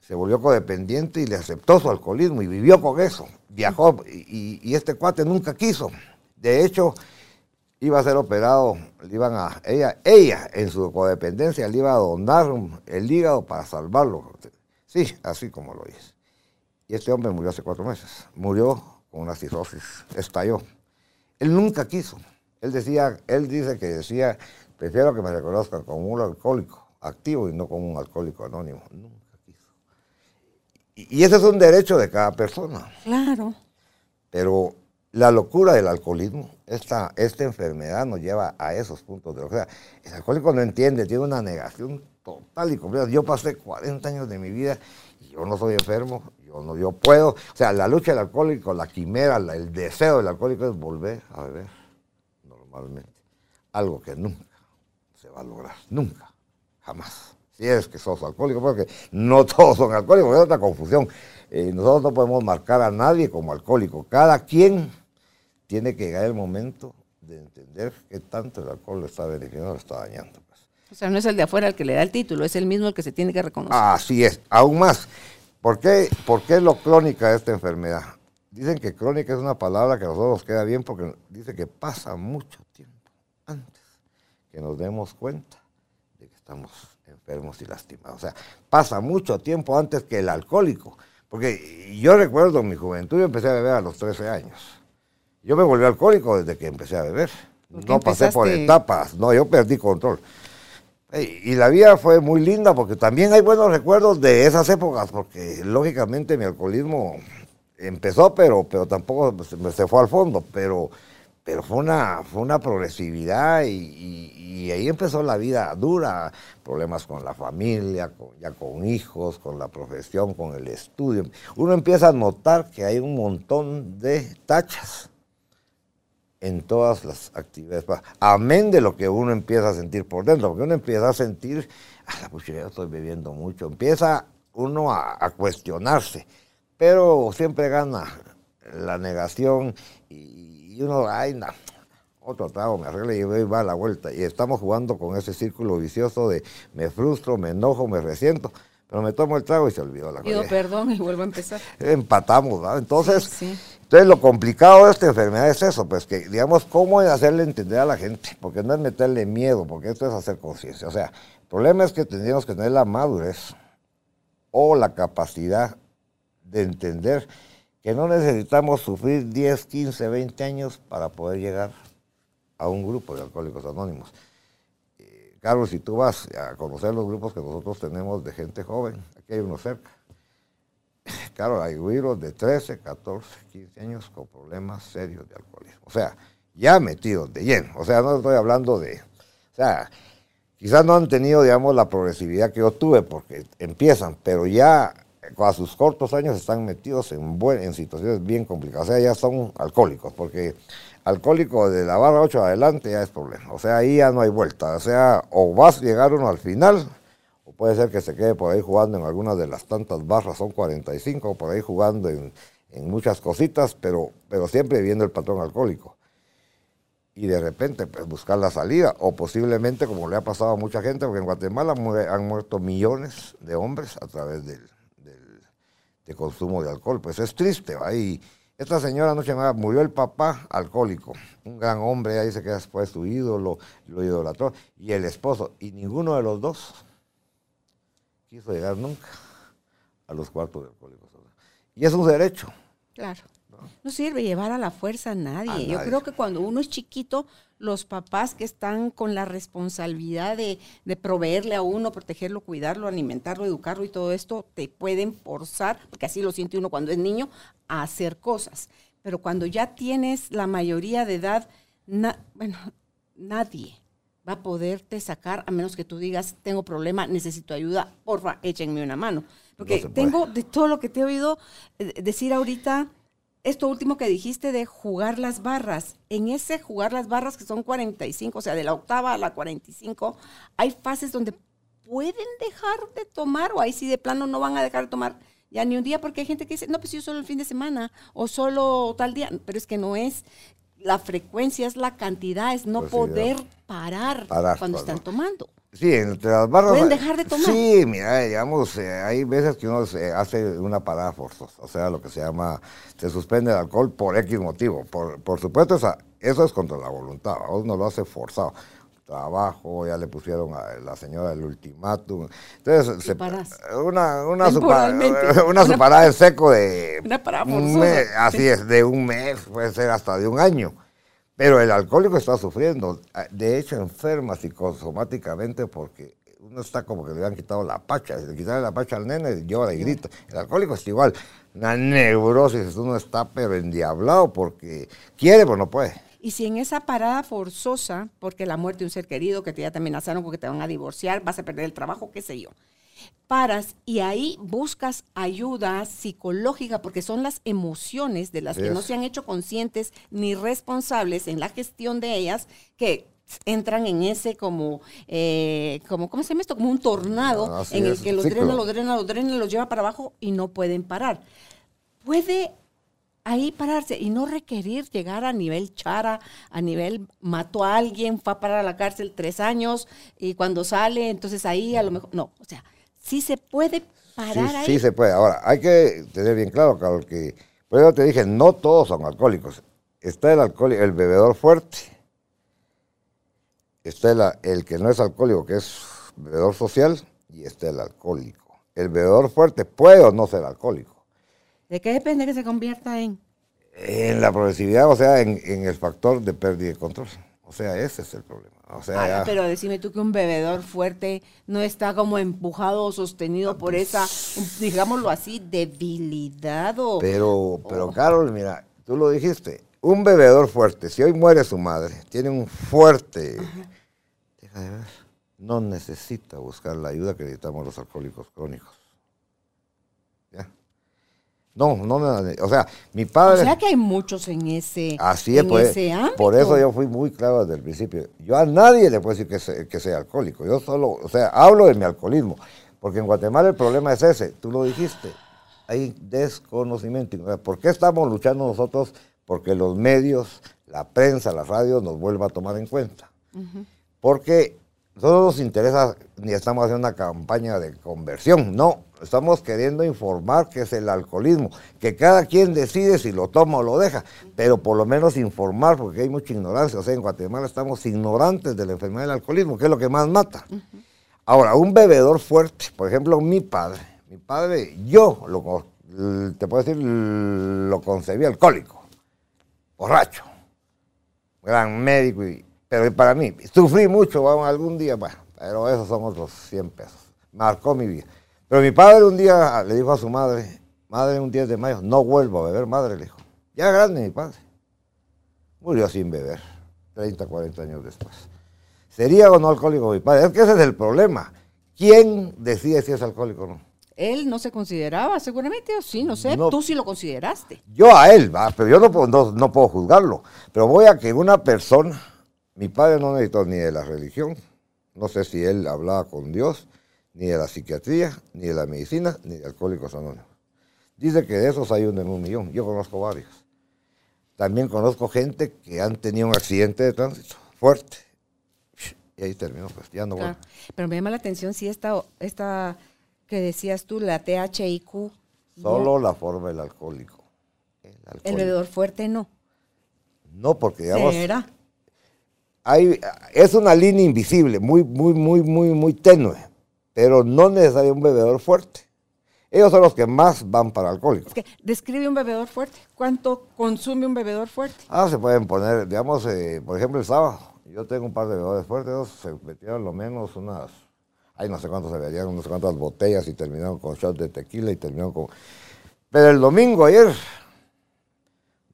se volvió codependiente y le aceptó su alcoholismo y vivió con eso. Viajó y, y este cuate nunca quiso. De hecho, iba a ser operado, le iban a, ella, ella en su codependencia le iba a donar el hígado para salvarlo. Sí, así como lo dice. Y este hombre murió hace cuatro meses. Murió con una cirrosis, estalló. Él nunca quiso. Él decía, él dice que decía, prefiero que me reconozcan como un alcohólico activo y no como un alcohólico anónimo. Nunca quiso. Y, ese es un derecho de cada persona. Claro. Pero la locura del alcoholismo, esta, esta enfermedad nos lleva a esos puntos de... O sea, el alcohólico no entiende, tiene una negación total y completa. Yo pasé 40 años de mi vida y yo no soy enfermo, yo no yo puedo. O sea, la lucha del alcohólico, la quimera, el deseo del alcohólico es volver a beber normalmente. Algo que nunca se va a lograr, nunca, jamás. Si es que sos alcohólico, porque no <laughs> todos son alcohólicos, es otra confusión. Eh, nosotros no podemos marcar a nadie como alcohólico. Cada quien tiene que llegar el momento de entender que tanto el alcohol le está beneficiando, le está dañando. O sea, no es el de afuera el que le da el título, es el mismo el que se tiene que reconocer. Así es, aún más. ¿Por qué, ¿Por qué lo crónica de esta enfermedad? Dicen que crónica es una palabra que a nosotros nos queda bien porque dice que pasa mucho tiempo antes que nos demos cuenta de que estamos enfermos y lastimados. O sea, pasa mucho tiempo antes que el alcohólico. Porque yo recuerdo mi juventud, yo empecé a beber a los 13 años. Yo me volví alcohólico desde que empecé a beber. No pasé por etapas, no, yo perdí control. Y la vida fue muy linda porque también hay buenos recuerdos de esas épocas, porque lógicamente mi alcoholismo empezó, pero, pero tampoco se fue al fondo, pero pero fue una, fue una progresividad y, ahí empezó la vida dura, problemas con la familia, ya con hijos, con la profesión, con el estudio. Uno empieza a notar que hay un montón de tachas en todas las actividades, amén de lo que uno empieza a sentir por dentro, porque uno empieza a sentir, ah, pues yo estoy bebiendo mucho, empieza uno a, a cuestionarse, pero siempre gana la negación y y uno, ay, no, otro trago, me arregla y va a la vuelta. Y estamos jugando con ese círculo vicioso de me frustro, me enojo, me resiento, pero me tomo el trago y se olvidó la Pido perdón y vuelvo a empezar. <laughs> Empatamos, ¿verdad? Entonces, entonces lo complicado de esta enfermedad es eso, pues que, digamos, cómo hacerle entender a la gente, porque no es meterle miedo, porque esto es hacer conciencia. O sea, el problema es que tendríamos que tener la madurez o la capacidad de entender que no necesitamos sufrir 10, 15, 20 años para poder llegar a un grupo de alcohólicos anónimos. Eh, Carlos, si tú vas a conocer los grupos que nosotros tenemos de gente joven, aquí hay uno cerca. <laughs> Claro, hay güiros de 13, 14, 15 años con problemas serios de alcoholismo. O sea, ya metidos de lleno. O sea, no estoy hablando de... O sea, quizás no han tenido, digamos, la progresividad que yo tuve porque empiezan, pero ya a sus cortos años están metidos en, en situaciones bien complicadas. O sea, ya son alcohólicos, porque alcohólico de la barra 8 adelante ya es problema. O sea, ahí ya no hay vuelta. O sea, o vas a llegar uno al final, puede ser que se quede por ahí jugando en algunas de las tantas barras, son 45, por ahí jugando en, muchas cositas, pero, pero siempre viendo el patrón alcohólico. Y de repente, pues buscar la salida, o posiblemente, como le ha pasado a mucha gente, porque en Guatemala han muerto millones de hombres a través del de consumo de alcohol. Pues es triste, ¿va? Y esta señora anoche murió el papá alcohólico, un gran hombre, ahí se queda después su ídolo, lo idolatró, y el esposo, y ninguno de los dos quiso llegar nunca a los cuartos de alcohólicos. Y es un derecho. Claro. No sirve llevar a la fuerza a nadie. Yo creo que cuando uno es chiquito, los papás que están con la responsabilidad de, proveerle a uno, protegerlo, cuidarlo, alimentarlo, educarlo y todo esto, te pueden forzar, porque así lo siente uno cuando es niño, a hacer cosas. Pero cuando ya tienes la mayoría de edad, bueno, nadie va a poderte sacar a menos que tú digas, tengo problema, necesito ayuda, porfa, échenme una mano. Porque tengo de todo lo que te he oído eh, decir ahorita, esto último que dijiste de jugar las barras. En ese jugar las barras que son 45, o sea, de la octava a la 45, hay fases donde pueden dejar de tomar o ahí sí de plano no van a dejar de tomar ya ni un día porque hay gente que dice, no, pues yo solo el fin de semana o solo tal día, pero es que no es. La frecuencia es la cantidad, es no pues poder parar, cuando están tomando. Sí, entre las barras. ¿Pueden dejar de tomar? Sí, mira, digamos, eh, hay veces que uno se hace una parada forzosa, o sea, lo que se llama, se suspende el alcohol por X motivo. Por, por supuesto, eso es contra la voluntad, uno lo hace forzado. Trabajo, ya le pusieron a la señora el ultimátum. Entonces, se, una, una, <laughs> una separada en seco de. Una parada forzosa. así es, de un mes, puede ser hasta de un año. Pero el alcohólico está sufriendo, ah, de hecho enferma psicosomáticamente porque no está como que le han quitado la pacha. Si le quitan la pacha al nene, llora y grita. El alcohólico es igual. Una neurosis, uno está pero endiablado porque quiere, pero no puede. Y si en esa parada forzosa, porque la muerte de un ser querido, que te ya te amenazaron porque te van a divorciar, vas a perder el trabajo, qué sé yo, paras y ahí buscas ayuda psicológica, porque son las emociones de las que no se han hecho conscientes ni responsables en la gestión de ellas, que entran en ese como, eh, como ¿cómo se llama esto? Como un tornado en el que los drena, los drena, los drena, los lleva para abajo y no pueden parar. Puede ahí pararse y no requerir llegar a nivel chara, a nivel mató a alguien, fue a parar a la cárcel tres años y cuando sale, entonces ahí a lo mejor, no, o sea, sí se puede parar sí, ahí. Sí se puede. Ahora, hay que tener bien claro, Carlos, que, por eso te dije, no todos son alcohólicos. Está el alcohólico, el bebedor fuerte, está el, que no es alcohólico, que es bebedor social, y está el alcohólico. El bebedor fuerte puede o no ser alcohólico. ¿De qué depende que se convierta en? En la progresividad, o sea, en, el factor de pérdida de control. O sea, ese es el problema. O sea, pero decime tú que un bebedor fuerte no está como empujado o sostenido por esa, digámoslo así, debilidad o... Pero, pero Carol, mira, tú lo dijiste, un bebedor fuerte, si hoy muere su madre, tiene un fuerte no necesita buscar la ayuda que necesitamos los alcohólicos crónicos. No, no, o sea, mi padre... O sea que hay muchos en ese, así es, pues, Por eso yo fui muy claro desde el principio. Yo a nadie le puedo decir que sea, que sea alcohólico. Yo solo, o sea, hablo de mi alcoholismo. Porque en Guatemala el problema es ese, tú lo dijiste, hay desconocimiento. ¿Por qué estamos luchando nosotros? Porque los medios, la prensa, la radio nos vuelva a tomar en cuenta porque no nos interesa ni estamos haciendo una campaña de conversión, no, estamos queriendo informar que es el alcoholismo, que cada quien decide si lo toma o lo deja, pero por lo menos informar, porque hay mucha ignorancia, o sea, en Guatemala estamos ignorantes de la enfermedad del alcoholismo, que es lo que más mata. Ahora, un bebedor fuerte, por ejemplo, mi padre, mi padre, yo lo, te puedo decir, lo concebí alcohólico, borracho, gran médico y pero para mí, sufrí mucho algún día, bueno, pero esos son otros 100 pesos. Marcó mi vida. Pero mi padre un día le dijo a su madre, madre, un 10 de mayo, no vuelvo a beber, madre, le dijo. Ya grande mi padre. Murió sin beber, 30, 40 años después. ¿Sería o no alcohólico mi padre? Es que ese es el problema. ¿Quién decide si es alcohólico o no? Él no se consideraba, seguramente, o sí, no sé, tú sí lo consideraste. Yo a él, pero yo no, no, no puedo juzgarlo. Pero voy a que una persona mi padre no necesitó ni de la religión, no sé si él hablaba con Dios, ni de la psiquiatría, ni de la medicina, ni de Alcohólicos Anónimos. Dice que de esos hay uno en un millón. Yo conozco varios. También conozco gente que han tenido un accidente de tránsito fuerte. Y ahí terminó, pues ya no Pero me llama la atención si esta, esta que decías tú, la THIQ. Solo la forma del alcohólico. El, bebedor fuerte no. No, porque digamos es una línea invisible, muy, muy, muy, muy, muy tenue, pero no necesario un bebedor fuerte. Ellos son los que más van para alcohólicos. describe un bebedor fuerte. ¿Cuánto consume un bebedor fuerte? Ah, se pueden poner, digamos, eh, por ejemplo, el sábado. Yo tengo un par de bebedores fuertes, ellos se metieron lo menos unas, ay, no sé cuántos se verían, no sé cuántas botellas y terminaron con shots de tequila y terminaron con... Pero el domingo ayer,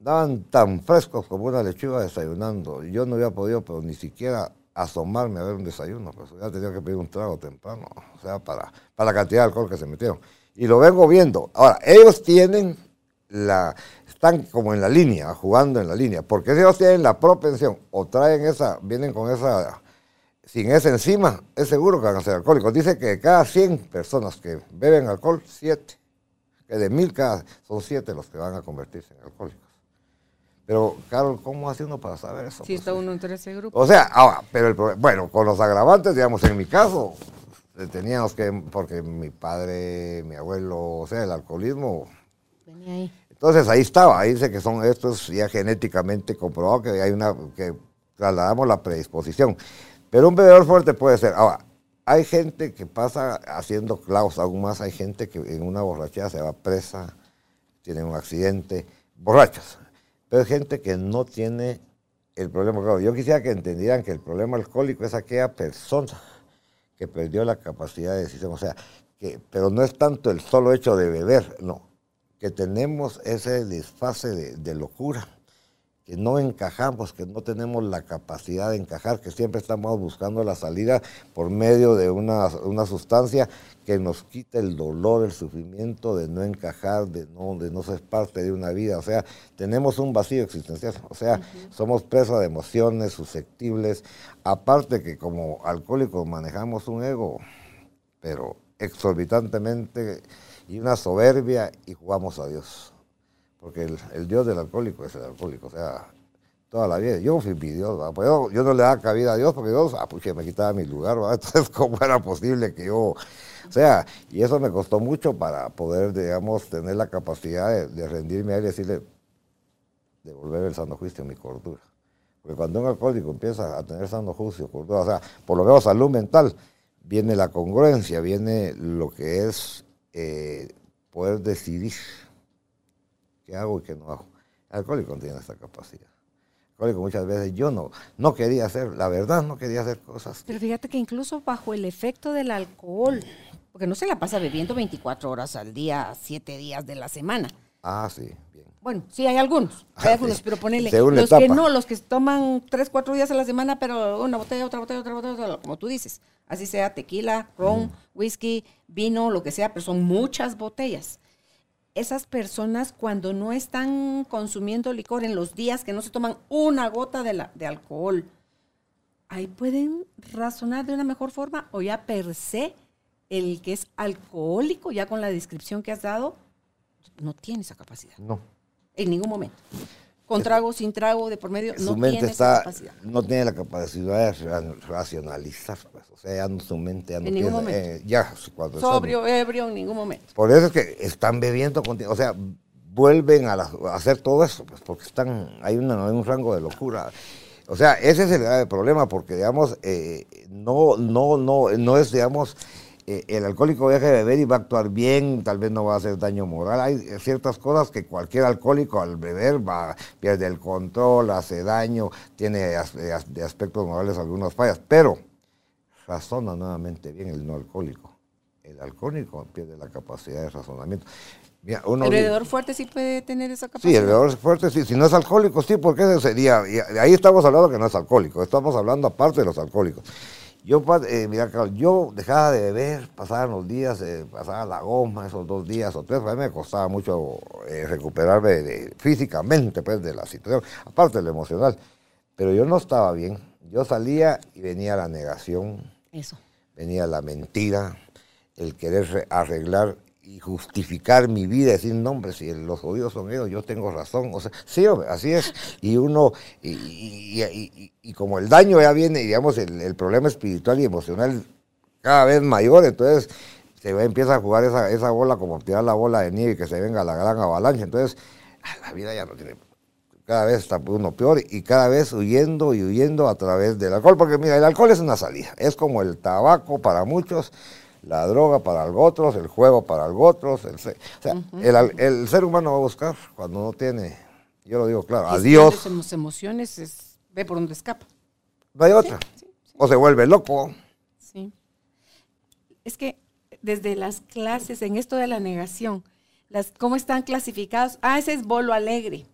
daban tan frescos como una lechuga desayunando. Yo no había podido, ni siquiera asomarme a ver un desayuno, pues ya tenía que pedir un trago temprano, o sea, para, para la cantidad de alcohol que se metieron. Y lo vengo viendo. Ahora, ellos tienen la, están como en la línea, jugando en la línea, porque ellos tienen la propensión o traen esa, vienen con esa, sin esa encima, es seguro que van a ser alcohólicos. Dice que de cada 100 personas que beben alcohol, 7, que de mil cada, son 7 los que van a convertirse en alcohólicos. Pero, Carol, ¿cómo hace uno para saber eso? Si pues está uno entre ese grupo. O sea, ahora, pero el, bueno, con los agravantes, digamos, en mi caso, eh, teníamos que, porque mi padre, mi abuelo, o sea, el alcoholismo. Venía ahí. Entonces ahí estaba, ahí dice que son estos ya genéticamente comprobado que hay una, que trasladamos la predisposición. Pero un bebedor fuerte puede ser. Ahora, hay gente que pasa haciendo clavos, aún más hay gente que en una borrachera se va presa, tiene un accidente, borrachos pero hay gente que no tiene el problema. Yo quisiera que entendieran que el problema alcohólico es aquella persona que perdió la capacidad de decisión. O sea, que, pero no es tanto el solo hecho de beber, no, que tenemos ese desfase de, locura, que no encajamos, que no tenemos la capacidad de encajar, que siempre estamos buscando la salida por medio de una, una sustancia que nos quita el dolor, el sufrimiento de no encajar, de no, de no ser parte de una vida. O sea, tenemos un vacío existencial. O sea, somos presa de emociones, susceptibles. Aparte que como alcohólicos manejamos un ego, pero exorbitantemente y una soberbia y jugamos a Dios. Porque el, Dios del alcohólico es el alcohólico. O sea, toda la vida. Yo fui mi Dios, pues yo, no le daba cabida a Dios porque Dios, ah, pues me quitaba mi lugar, <laughs> Entonces, ¿cómo era posible que yo o sea, y eso me costó mucho para poder, digamos, tener la capacidad de, rendirme a él y decirle, devolver el sano juicio a mi cordura. Porque cuando un alcohólico empieza a tener sano juicio, cordura, o sea, por lo menos salud mental, viene la congruencia, viene lo que es eh, poder decidir qué hago y qué no hago. El alcohólico tiene esta capacidad alcohólico muchas veces yo no, no quería hacer, la verdad no quería hacer cosas. Pero fíjate que incluso bajo el efecto del alcohol, porque no se la pasa bebiendo 24 horas al día, 7 días de la semana. Ah, sí, bien. Bueno, sí, hay algunos, hay ah, algunos, pero ponele. los que no, los que toman 3, 4 días a la semana, pero una botella, otra botella, otra botella, como tú dices. Así sea tequila, ron, whisky, vino, lo que sea, pero son muchas botellas. Esas personas cuando no están consumiendo licor en los días que no se toman una gota de, la, de alcohol, ahí pueden razonar de una mejor forma o ya per se el que es alcohólico, ya con la descripción que has dado, no tiene esa capacidad. No. En ningún momento. Con trago, sin trago, de por medio, no tiene esa capacidad. No tiene la capacidad de racionalizar, pues. O sea, ya su mente ya no en ningún momento. Eh, ya, cuando Sobrio, ebrio, en ningún momento. Por eso es que están bebiendo O sea, vuelven a, hacer todo eso, pues, porque están, hay, una, hay un rango de locura. O sea, ese es el grave problema, porque, digamos, eh, no, no, no, no es, digamos, eh, el alcohólico deja de beber y va a actuar bien, tal vez no va a hacer daño moral. Hay ciertas cosas que cualquier alcohólico al beber va, pierde el control, hace daño, tiene de aspectos morales algunas fallas, pero razona nuevamente bien el no alcohólico. El alcohólico pierde la capacidad de razonamiento. ¿El bebedor fuerte sí puede tener esa capacidad? Sí, el bebedor fuerte sí. Si no es alcohólico, sí, porque ese sería. ahí estamos hablando que no es alcohólico. Estamos hablando aparte de los alcohólicos. Yo, eh, mira, yo dejaba de beber, pasaban los días, eh, pasaba la goma, esos dos días o tres, a mí me costaba mucho eh, recuperarme físicamente pues, de la situación, aparte de lo emocional. Pero yo no estaba bien. Yo salía y venía la negación. Eso. Venía la mentira, el querer arreglar y justificar mi vida, decir, no, hombre, si los jodidos son ellos, yo tengo razón. O sea, sí, así es. Y uno, y, como el daño ya viene, digamos, el, problema espiritual y emocional cada vez mayor, entonces se empieza a jugar esa, esa bola como tirar la bola de nieve y que se venga la gran avalancha. Entonces, la vida ya no tiene. Cada vez está uno peor y cada vez huyendo y huyendo a través del alcohol, porque mira, el alcohol es una salida, es como el tabaco para muchos la droga para algo otros, el juego para algo otros. El, o sea, el, ser humano va a buscar cuando no tiene, yo lo digo claro, a Dios. Las emociones es, ve por dónde escapa. No hay otra. o se vuelve loco. Sí. Es que desde las clases, en esto de la negación, las, ¿cómo están clasificados? Ah, ese es bolo alegre,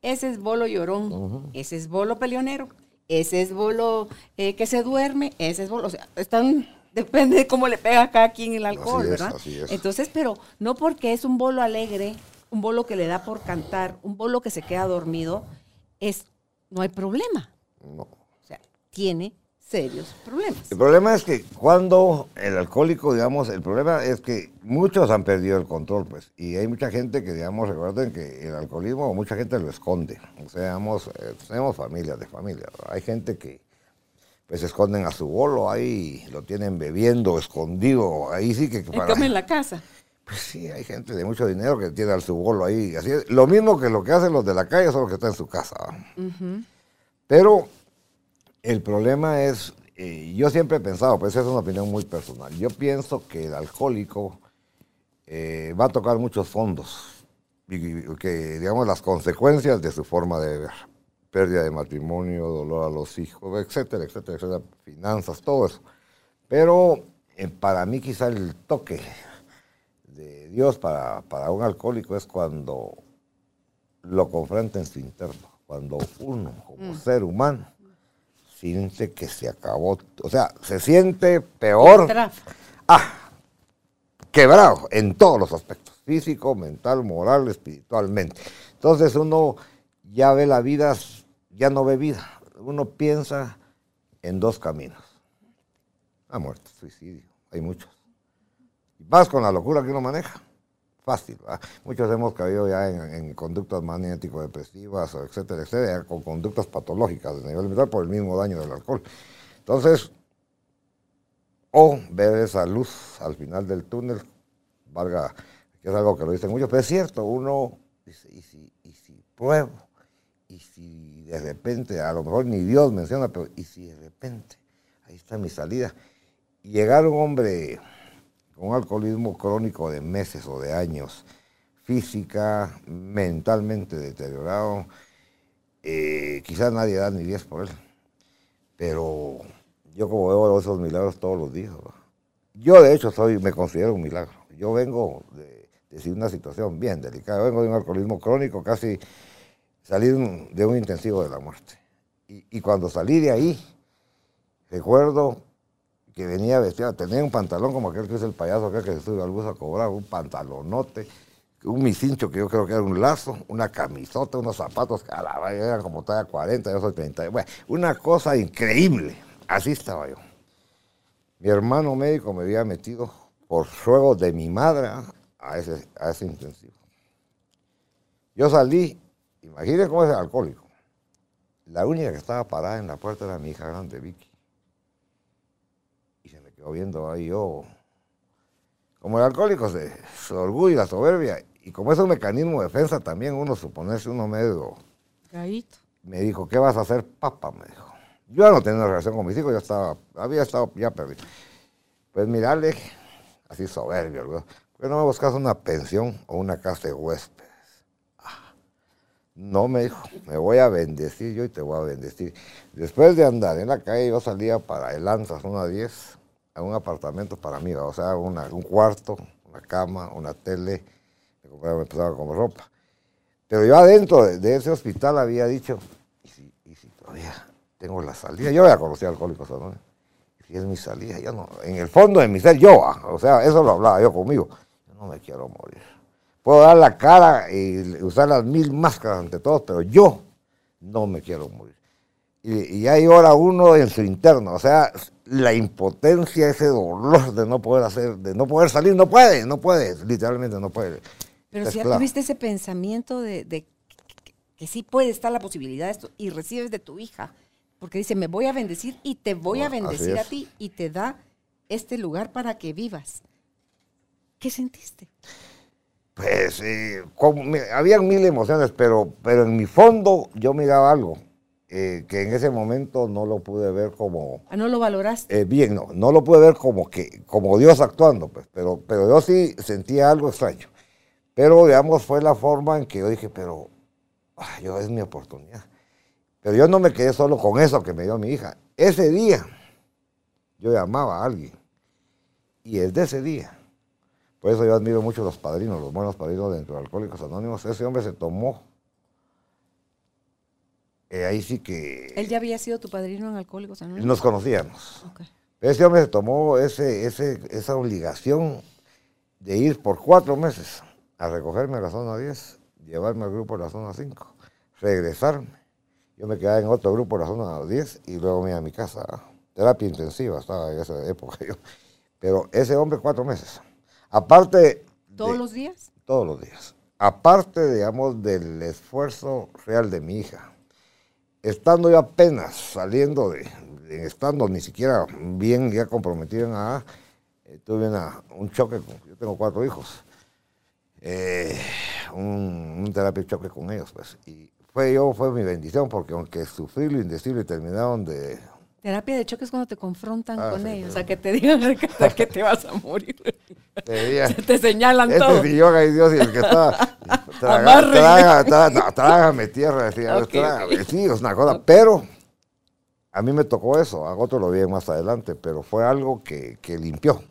ese es bolo llorón, ese es bolo peleonero, ese es bolo eh, que se duerme, ese es bolo, o sea, están Depende de cómo le pega a cada quien el alcohol, ¿verdad? Entonces, pero no porque es un bolo alegre, un bolo que le da por cantar, un bolo que se queda dormido, es no hay problema. No. O sea, tiene serios problemas. El problema es que cuando el alcohólico, digamos, el problema es que muchos han perdido el control, pues, y hay mucha gente que, digamos, recuerden que el alcoholismo, mucha gente lo esconde. O sea, digamos, eh, tenemos familias de familias. Hay gente que pues esconden a su bolo ahí, lo tienen bebiendo, escondido, ahí sí que... Para, en la casa. Pues sí, hay gente de mucho dinero que tiene al su bolo ahí, así lo mismo que lo que hacen los de la calle, solo que está en su casa. Pero el problema es, eh, yo siempre he pensado, pues esa es una opinión muy personal, yo pienso que el alcohólico eh, va a tocar muchos fondos y que, digamos, las consecuencias de su forma de beber pérdida de matrimonio, dolor a los hijos, etcétera, etcétera, etcétera, finanzas, todo eso. Pero eh, para mí quizá el toque de Dios para, para un alcohólico es cuando lo confronta en su interno, cuando uno como ser humano siente que se acabó, o sea, se siente peor, ah, quebrado en todos los aspectos, físico, mental, moral, espiritualmente. Entonces uno ya ve la vida, ya no ve vida, uno piensa en dos caminos, la muerte, suicidio, hay muchos. Vas con la locura que uno maneja fácil. Muchos hemos caído ya en, conductas magnético-depresivas, etcétera, etcétera, con conductas patológicas de nivel mental por el mismo daño del alcohol. Entonces, o ver esa luz al final del túnel, valga, que es algo que lo dicen muchos, pero es cierto, uno dice, ¿y si, y si pruebo? ¿Y si de repente, a lo mejor ni Dios menciona, pero ¿y si de repente? Ahí está mi salida. Llegar un hombre un alcoholismo crónico de meses o de años, física, mentalmente deteriorado, eh, quizás nadie da ni 10 por él, pero yo como veo esos milagros todos los días, yo de hecho soy, me considero un milagro. Yo vengo de, de una situación bien delicada, vengo de un alcoholismo crónico, casi salí de un, intensivo de la muerte. Y, y cuando salí de ahí, recuerdo que venía vestido, tenía un pantalón como aquel que es el payaso acá que se al bus a cobrar, un pantalonote, un misincho que yo creo que era un lazo, una camisota, unos zapatos que a la eran como talla 40, yo soy 30. Bueno, una cosa increíble. Así estaba yo. Mi hermano médico me había metido por ruego de mi madre a ese, a ese intensivo. Yo salí, imagínense cómo es el alcohólico. La única que estaba parada en la puerta era mi hija grande, Vicky yo viendo ahí yo, como el alcohólico, se, su orgullo y la soberbia, y como es un mecanismo de defensa también, uno suponerse uno medio... Me dijo, ¿qué vas a hacer, papá? Me dijo. Yo ya no tenía relación con mis hijos, yo estaba, había estado ya perdido. Pues mirarle, así soberbio, ¿por qué no me buscas una pensión o una casa de huéspedes? No me dijo, me voy a bendecir yo y te voy a bendecir. Después de andar en la calle, yo salía para el Anzas, una 10, un apartamento para mí, o sea, un cuarto, una cama, una tele, me, empezaba a comprar ropa. Pero yo adentro de, ese hospital había dicho, ¿y si, todavía tengo la salida? Yo ya conocía Alcohólicos ¿no? si es mi salida, yo no, en el fondo de mi ser, yo, ah, o sea, eso lo hablaba yo conmigo, yo no me quiero morir. Puedo dar la cara y usar las mil máscaras ante todos, pero yo no me quiero morir. Y, y hay ahora uno en su interno, o sea, la impotencia, ese dolor de no poder hacer, de no poder salir, no puede, no puede, literalmente no puede. Pero si ya tuviste ese pensamiento de, que, sí puede estar la posibilidad de esto y recibes de tu hija, porque dice, me voy a bendecir y te voy a bendecir a ti y te da este lugar para que vivas. ¿Qué sentiste? Pues eh, había mil emociones, pero, pero en mi fondo yo miraba algo eh, que en ese momento no lo pude ver como... Ah, ¿No lo valoraste? Eh, bien, no, no lo pude ver como, que, como Dios actuando, pues, pero, pero yo sí sentía algo extraño. Pero, digamos, fue la forma en que yo dije, pero ah, yo es mi oportunidad. Pero yo no me quedé solo con eso que me dio mi hija. Ese día yo llamaba a alguien. Y desde ese día, por eso yo admiro mucho a los padrinos, los buenos padrinos dentro de Alcohólicos Anónimos, ese hombre se tomó eh, ahí sí que... ¿Él ya había sido tu padrino en Alcohólicos Anónimos? Nos conocíamos. Ese hombre se tomó ese, ese, esa obligación de ir por cuatro meses a recogerme a la zona 10, llevarme al grupo de la zona 5, regresarme. Yo me quedaba en otro grupo de la zona 10 y luego me iba a mi casa. Terapia intensiva estaba en esa época <laughs> yo. Pero ese hombre cuatro meses. Aparte... ¿Todos los días? Todos los días. Aparte, digamos, del esfuerzo real de mi hija estando yo apenas saliendo de, estando ni siquiera bien ya comprometido en AA, eh, tuve un choque, con, yo tengo cuatro hijos, eh, un, un terapia choque con ellos, pues, y fue yo, fue mi bendición, porque aunque sufrí lo indecible y terminaron de Terapia de choque es cuando te confrontan ah, con ellos, o sea, que te digan que, te vas a morir. Te, te señalan este todo. Sillón, ay Dios, y el que está, <laughs> traga, traga, trágame tierra, decía, <laughs> okay, trágame, sí, es una cosa, pero A mí me tocó eso, a otro lo vi más adelante, pero fue algo que, que limpió.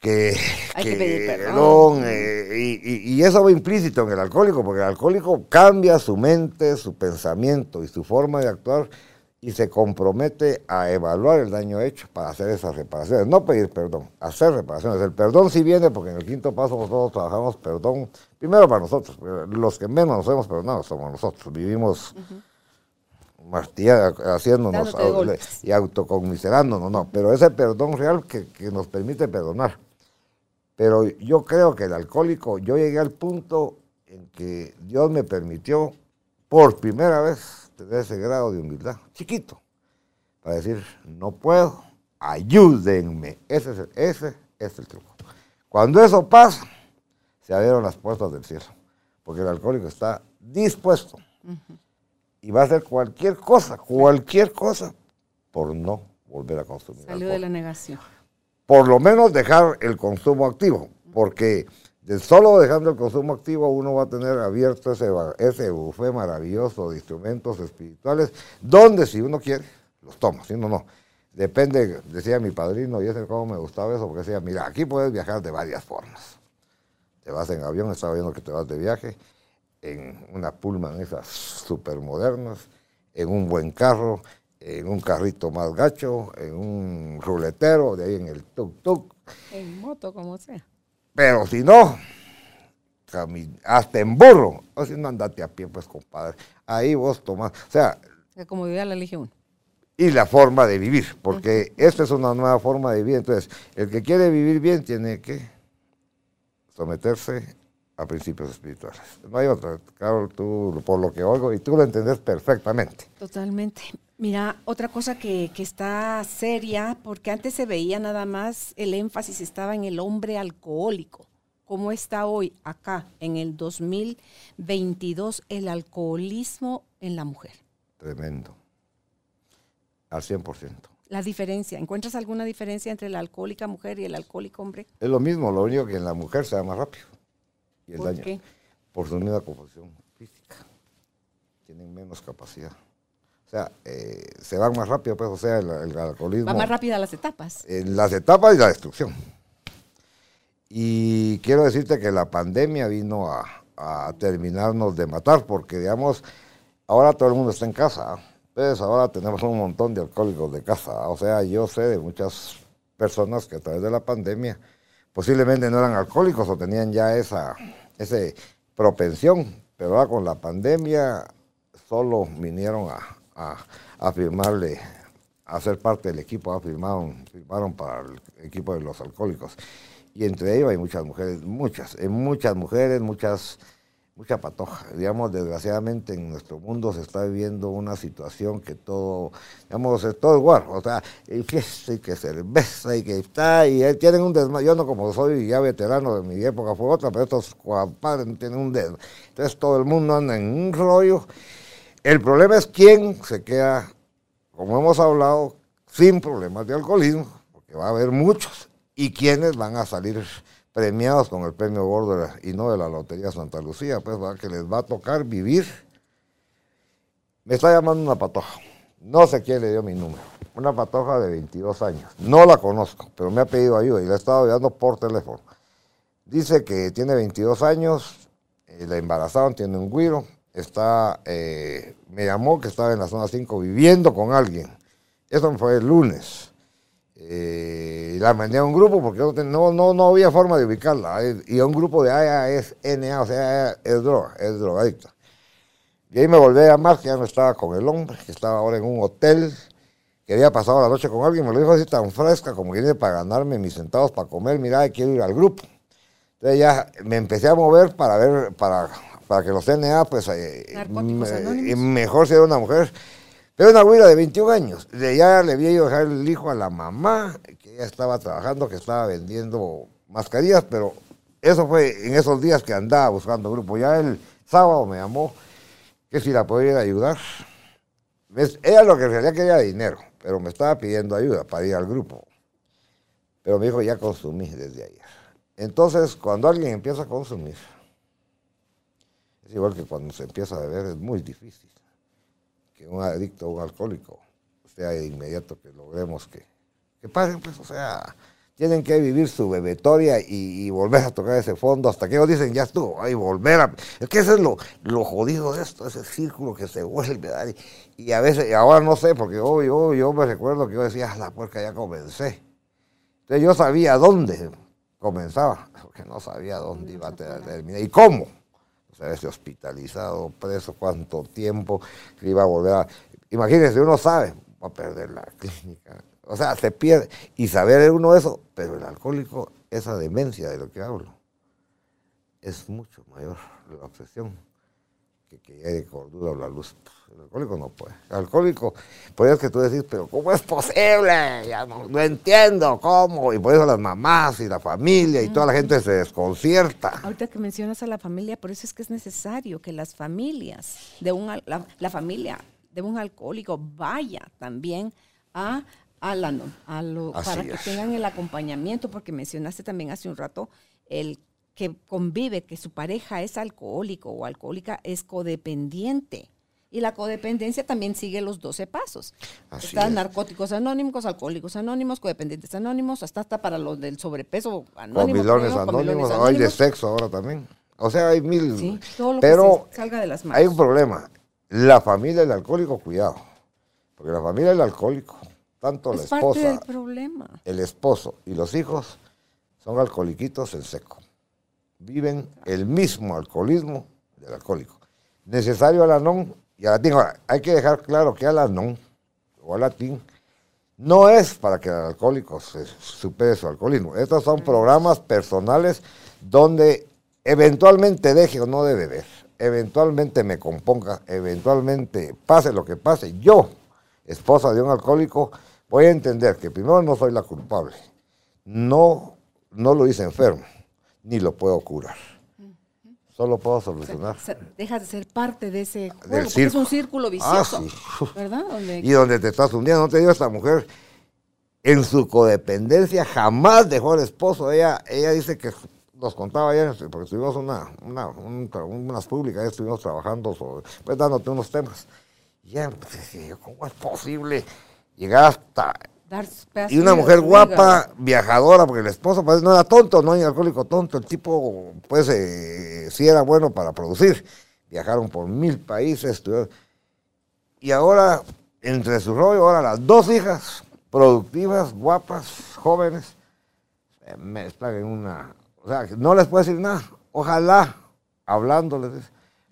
Que, Hay que pedir perdón. eh, y, y- y eso va implícito en el alcohólico, porque el alcohólico cambia su mente, su pensamiento y su forma de actuar y se compromete a evaluar el daño hecho para hacer esas reparaciones. No pedir perdón, hacer reparaciones. El perdón sí viene porque en el quinto paso nosotros trabajamos perdón, primero para nosotros, los que menos nos hemos perdonado somos nosotros. Vivimos martilla- haciéndonos y autoconmiserándonos, no, pero ese perdón real que, que nos permite perdonar. Pero yo creo que el alcohólico, yo llegué al punto en que Dios me permitió por primera vez tener ese grado de humildad, chiquito, para decir, no puedo, ayúdenme. Ese es el, ese es el truco. Cuando eso pasa, se abrieron las puertas del cielo, porque el alcohólico está dispuesto y va a hacer cualquier cosa, cualquier cosa, por no volver a consumir Salió alcohol de la negación. por lo menos dejar el consumo activo, porque solo dejando el consumo activo uno va a tener abierto ese, ese buffet maravilloso de instrumentos espirituales, donde si uno quiere, los toma, si no, no. Depende, decía mi padrino, y ese cómo me gustaba eso, porque decía, mira, aquí puedes viajar de varias formas. Te vas en avión, estaba viendo que te vas de viaje, en una Pullman esas súper modernas, en un buen carro, en un carrito más gacho, en un ruletero, de ahí en el tuk-tuk. En moto, como sea. Pero si no, hasta en burro, o si no andate a pie, pues compadre, ahí vos tomás, o sea, La comodidad la elige uno. y la forma de vivir, porque esta es una nueva forma de vivir. Entonces, el que quiere vivir bien tiene que someterse a principios espirituales. No hay otra, claro, tú por lo que oigo, y tú lo entendés perfectamente. Totalmente. Mira, otra cosa que, que está seria, porque antes se veía nada más el énfasis estaba en el hombre alcohólico. ¿Cómo está hoy acá, en el 2022, el alcoholismo en la mujer? Tremendo. Al 100%. La diferencia, ¿encuentras alguna diferencia entre la alcohólica mujer y el alcohólico hombre? Es lo mismo, lo único que en la mujer se da más rápido. Y el ¿Por daño. qué? Por su misma composición física. Tienen menos capacidad. O sea, eh, se van más rápido, pues, o sea, el, el alcoholismo. Va más rápida las etapas. en las etapas y la destrucción. Y quiero decirte que la pandemia vino a, a terminarnos de matar, porque digamos, ahora todo el mundo está en casa. Entonces ahora tenemos un montón de alcohólicos de casa. O sea, yo sé de muchas personas que a través de la pandemia posiblemente no eran alcohólicos o tenían ya esa ese propensión, pero ahora con la pandemia solo vinieron a, a, a firmarle, a ser parte del equipo, firmaron, firmaron para el equipo de los alcohólicos. Y entre ellos hay muchas mujeres, muchas, eh, muchas mujeres, muchas, mucha patoja. Digamos, desgraciadamente en nuestro mundo se está viviendo una situación que todo, digamos, es todo igual. O sea, y fiesta y que cerveza y que está, y tienen un desmadre. Yo no como soy ya veterano de mi época fue otra, pero estos compadres tienen un desmadre. Entonces todo el mundo anda en un rollo. El problema es quién se queda, como hemos hablado, sin problemas de alcoholismo, porque va a haber muchos, y quiénes van a salir premiados con el premio gordo y no de la Lotería Santa Lucía, pues va que les va a tocar vivir. Me está llamando una patoja, no sé quién le dio mi número, una patoja de 22 años, no la conozco, pero me ha pedido ayuda y la he estado ayudando por teléfono. Dice que tiene 22 años, eh, la embarazaron, tiene un güiro, está, eh, me llamó que estaba en la zona 5 viviendo con alguien. Eso fue el lunes. Eh, la mandé a un grupo porque no, no, no, había forma de ubicarla. Y a un grupo de AIA es NA, o sea, es droga, es drogadicta. Y ahí me volví a llamar, que ya no estaba con el hombre, que estaba ahora en un hotel, que había pasado la noche con alguien, me lo dijo así tan fresca como que viene para ganarme mis centavos para comer, mira, quiero ir al grupo. Entonces ya me empecé a mover para ver, para, para que los NA, pues, eh, y mejor si era una mujer. Pero una güira de 21 años. De ya le había ido a dejar el hijo a la mamá, que ella estaba trabajando, que estaba vendiendo mascarillas, pero eso fue en esos días que andaba buscando grupo. Ya el sábado me llamó, que si la podía ayudar. ¿Ves? Ella lo que en realidad quería era dinero, pero me estaba pidiendo ayuda para ir al grupo. Pero me dijo, ya consumí desde ayer. Entonces, cuando alguien empieza a consumir, es igual que cuando se empieza a beber, es muy difícil que un adicto o un alcohólico sea de inmediato que logremos que, que paren, pues, o sea, tienen que vivir su bebetoria y, volver a tocar ese fondo hasta que ellos dicen, ya estuvo, ahí volver a... Es que eso es lo, lo jodido de esto, ese círculo que se vuelve, y, a veces, ahora no sé, porque yo, yo, yo me recuerdo que yo decía, ah, la puerca ya comencé. Entonces yo sabía dónde comenzaba, porque no sabía dónde iba a terminar y cómo. O sea, ese hospitalizado, preso, cuánto tiempo, que iba a volver a... Imagínense, uno sabe, va a perder la <laughs> clínica, o sea, se pierde. Y saber uno eso, pero el alcohólico, esa demencia de lo que hablo, es mucho mayor la obsesión que que llegue cordura o la luz. El alcohólico no puede. El alcohólico, por eso que tú decís, pero ¿cómo es posible? Ya no, entiendo cómo. Y por eso las mamás y la familia y toda la gente se desconcierta. Ahorita que mencionas a la familia, por eso es que es necesario que las familias de un, la, la familia de un alcohólico vaya también a a lo, para que tengan el acompañamiento, porque mencionaste también hace un rato el que convive, que su pareja es alcohólico o alcohólica, es codependiente. Y la codependencia también sigue los 12 pasos. Están narcóticos anónimos, alcohólicos anónimos, codependientes anónimos, hasta hasta para los del sobrepeso anónimos. anónimos, hay de sexo ahora también. O sea, hay mil. Sí, todo lo pero que salga de las manos. Hay un problema. La familia del alcohólico, cuidado. Porque la familia del alcohólico tanto la esposa, el esposo y los hijos son alcoholiquitos en seco. Viven el mismo alcoholismo del alcohólico. Necesario al anón y al latín. Ahora, hay que dejar claro que al anón o al latín no es para que el alcohólico se supere su alcoholismo. Estos son programas personales donde eventualmente deje o no de beber, eventualmente me componga, eventualmente pase lo que pase, yo, esposa de un alcohólico, voy a entender que primero no soy la culpable, no, no lo hice enfermo, ni lo puedo curar. Solo puedo solucionar. dejas de ser parte de ese juego, es un círculo ah, vicioso, ¿verdad? Y donde te estás hundiendo, no te digo esta mujer, en su codependencia jamás dejó al esposo. Ella, ella dice que nos contaba ayer, porque tuvimos una, una, unas públicas, estuvimos trabajando sobre, pues dándote unos temas. Y ya, pues, ¿cómo es posible? llegar hasta... y una mujer guapa, viajadora, porque el esposo pues, no era tonto, no era alcohólico tonto, el tipo pues eh, sí era bueno para producir. Viajaron por mil países, y ahora, entre su rollo, ahora las dos hijas, productivas, guapas, jóvenes, me están en una... O sea, no les puedo decir nada. Ojalá, hablándoles,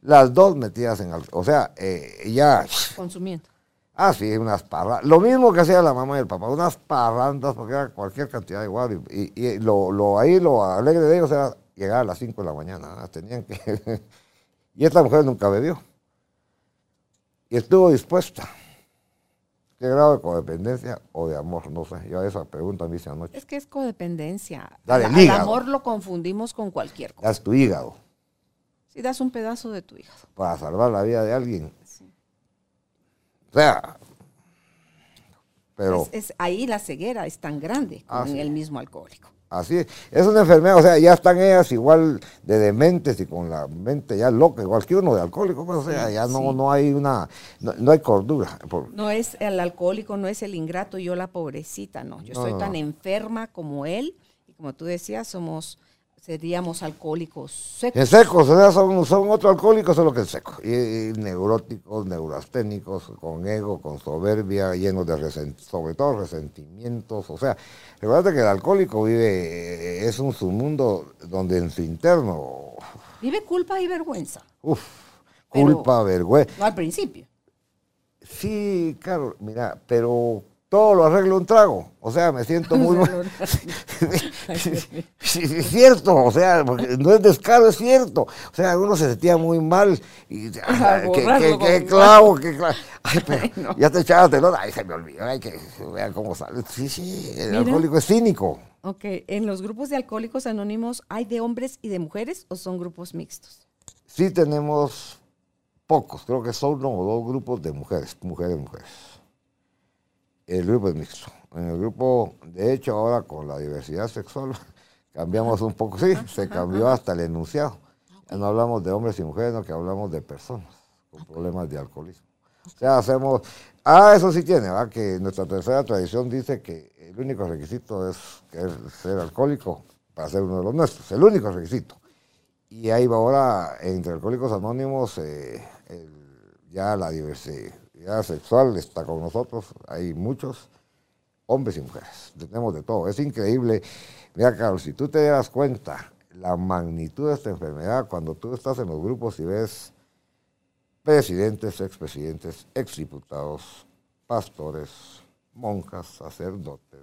las dos metidas en... O sea, eh, ya... Consumiendo. Ah, sí, unas parrandas. Lo mismo que hacía la mamá y el papá, unas parrandas, porque era cualquier cantidad igual. Y, y lo, lo, ahí lo alegre de ellos era llegar a las 5 de la mañana. Tenían que. <laughs> y esta mujer nunca bebió. Y estuvo dispuesta. ¿Qué grado de codependencia o de amor? No sé. Yo esa pregunta me hice anoche. Es que es codependencia. Dale, el, amor lo confundimos con cualquier cosa. Das tu hígado. Si das un pedazo de tu hígado. Para salvar la vida de alguien o sea, pero... Es, ahí la ceguera es tan grande como en el mismo alcohólico. Así es. Es una enfermedad, o sea, ya están ellas igual de dementes y con la mente ya loca, igual que uno de alcohólico, pues, o sea, ya no, no hay una, no, hay cordura. No es el alcohólico, no es el ingrato, yo la pobrecita, no. Yo estoy tan enferma como él, y como tú decías, somos seríamos alcohólicos secos. En secos, o sea, son, son otros alcohólicos, solo que el seco. Y, neuróticos, neurasténicos, con ego, con soberbia, llenos de sobre todo resentimientos. O sea, recuerda que el alcohólico vive, eh, es un submundo donde en su interno... Vive culpa y vergüenza. Uf, culpa, vergüenza. No al principio. Sí, claro, mira, pero todo lo arreglo un trago. O sea, me siento muy <laughs> mal. <laughs> es cierto, o sea, porque no es descaro, es cierto. O sea, uno se sentía muy mal y ah, qué clavo, qué clavo. <laughs> Ay, pero ya te echabas de nota, ay, se me olvidó, ay, que vean cómo sale. Sí, sí, el alcohólico es cínico. Ok, ¿en los grupos de alcohólicos anónimos hay de hombres y de mujeres o son grupos mixtos? Sí tenemos pocos, creo que son uno o dos grupos de mujeres, mujeres, mujeres el grupo es mixto. En el grupo, de hecho, ahora con la diversidad sexual <laughs> cambiamos un poco, sí, se cambió hasta el enunciado. Ya no hablamos de hombres y mujeres, sino que hablamos de personas con problemas de alcoholismo. O sea, hacemos... Ah, eso sí tiene, ¿verdad? Que nuestra tercera tradición dice que el único requisito es, ser alcohólico para ser uno de los nuestros, el único requisito. Y ahí va ahora, entre Alcohólicos Anónimos, eh, ya la diversidad sexual está con nosotros, hay muchos hombres y mujeres, tenemos de todo, es increíble. Mira, Carlos, si tú te das cuenta la magnitud de esta enfermedad, cuando tú estás en los grupos y ves presidentes, expresidentes, exdiputados, pastores, monjas, sacerdotes,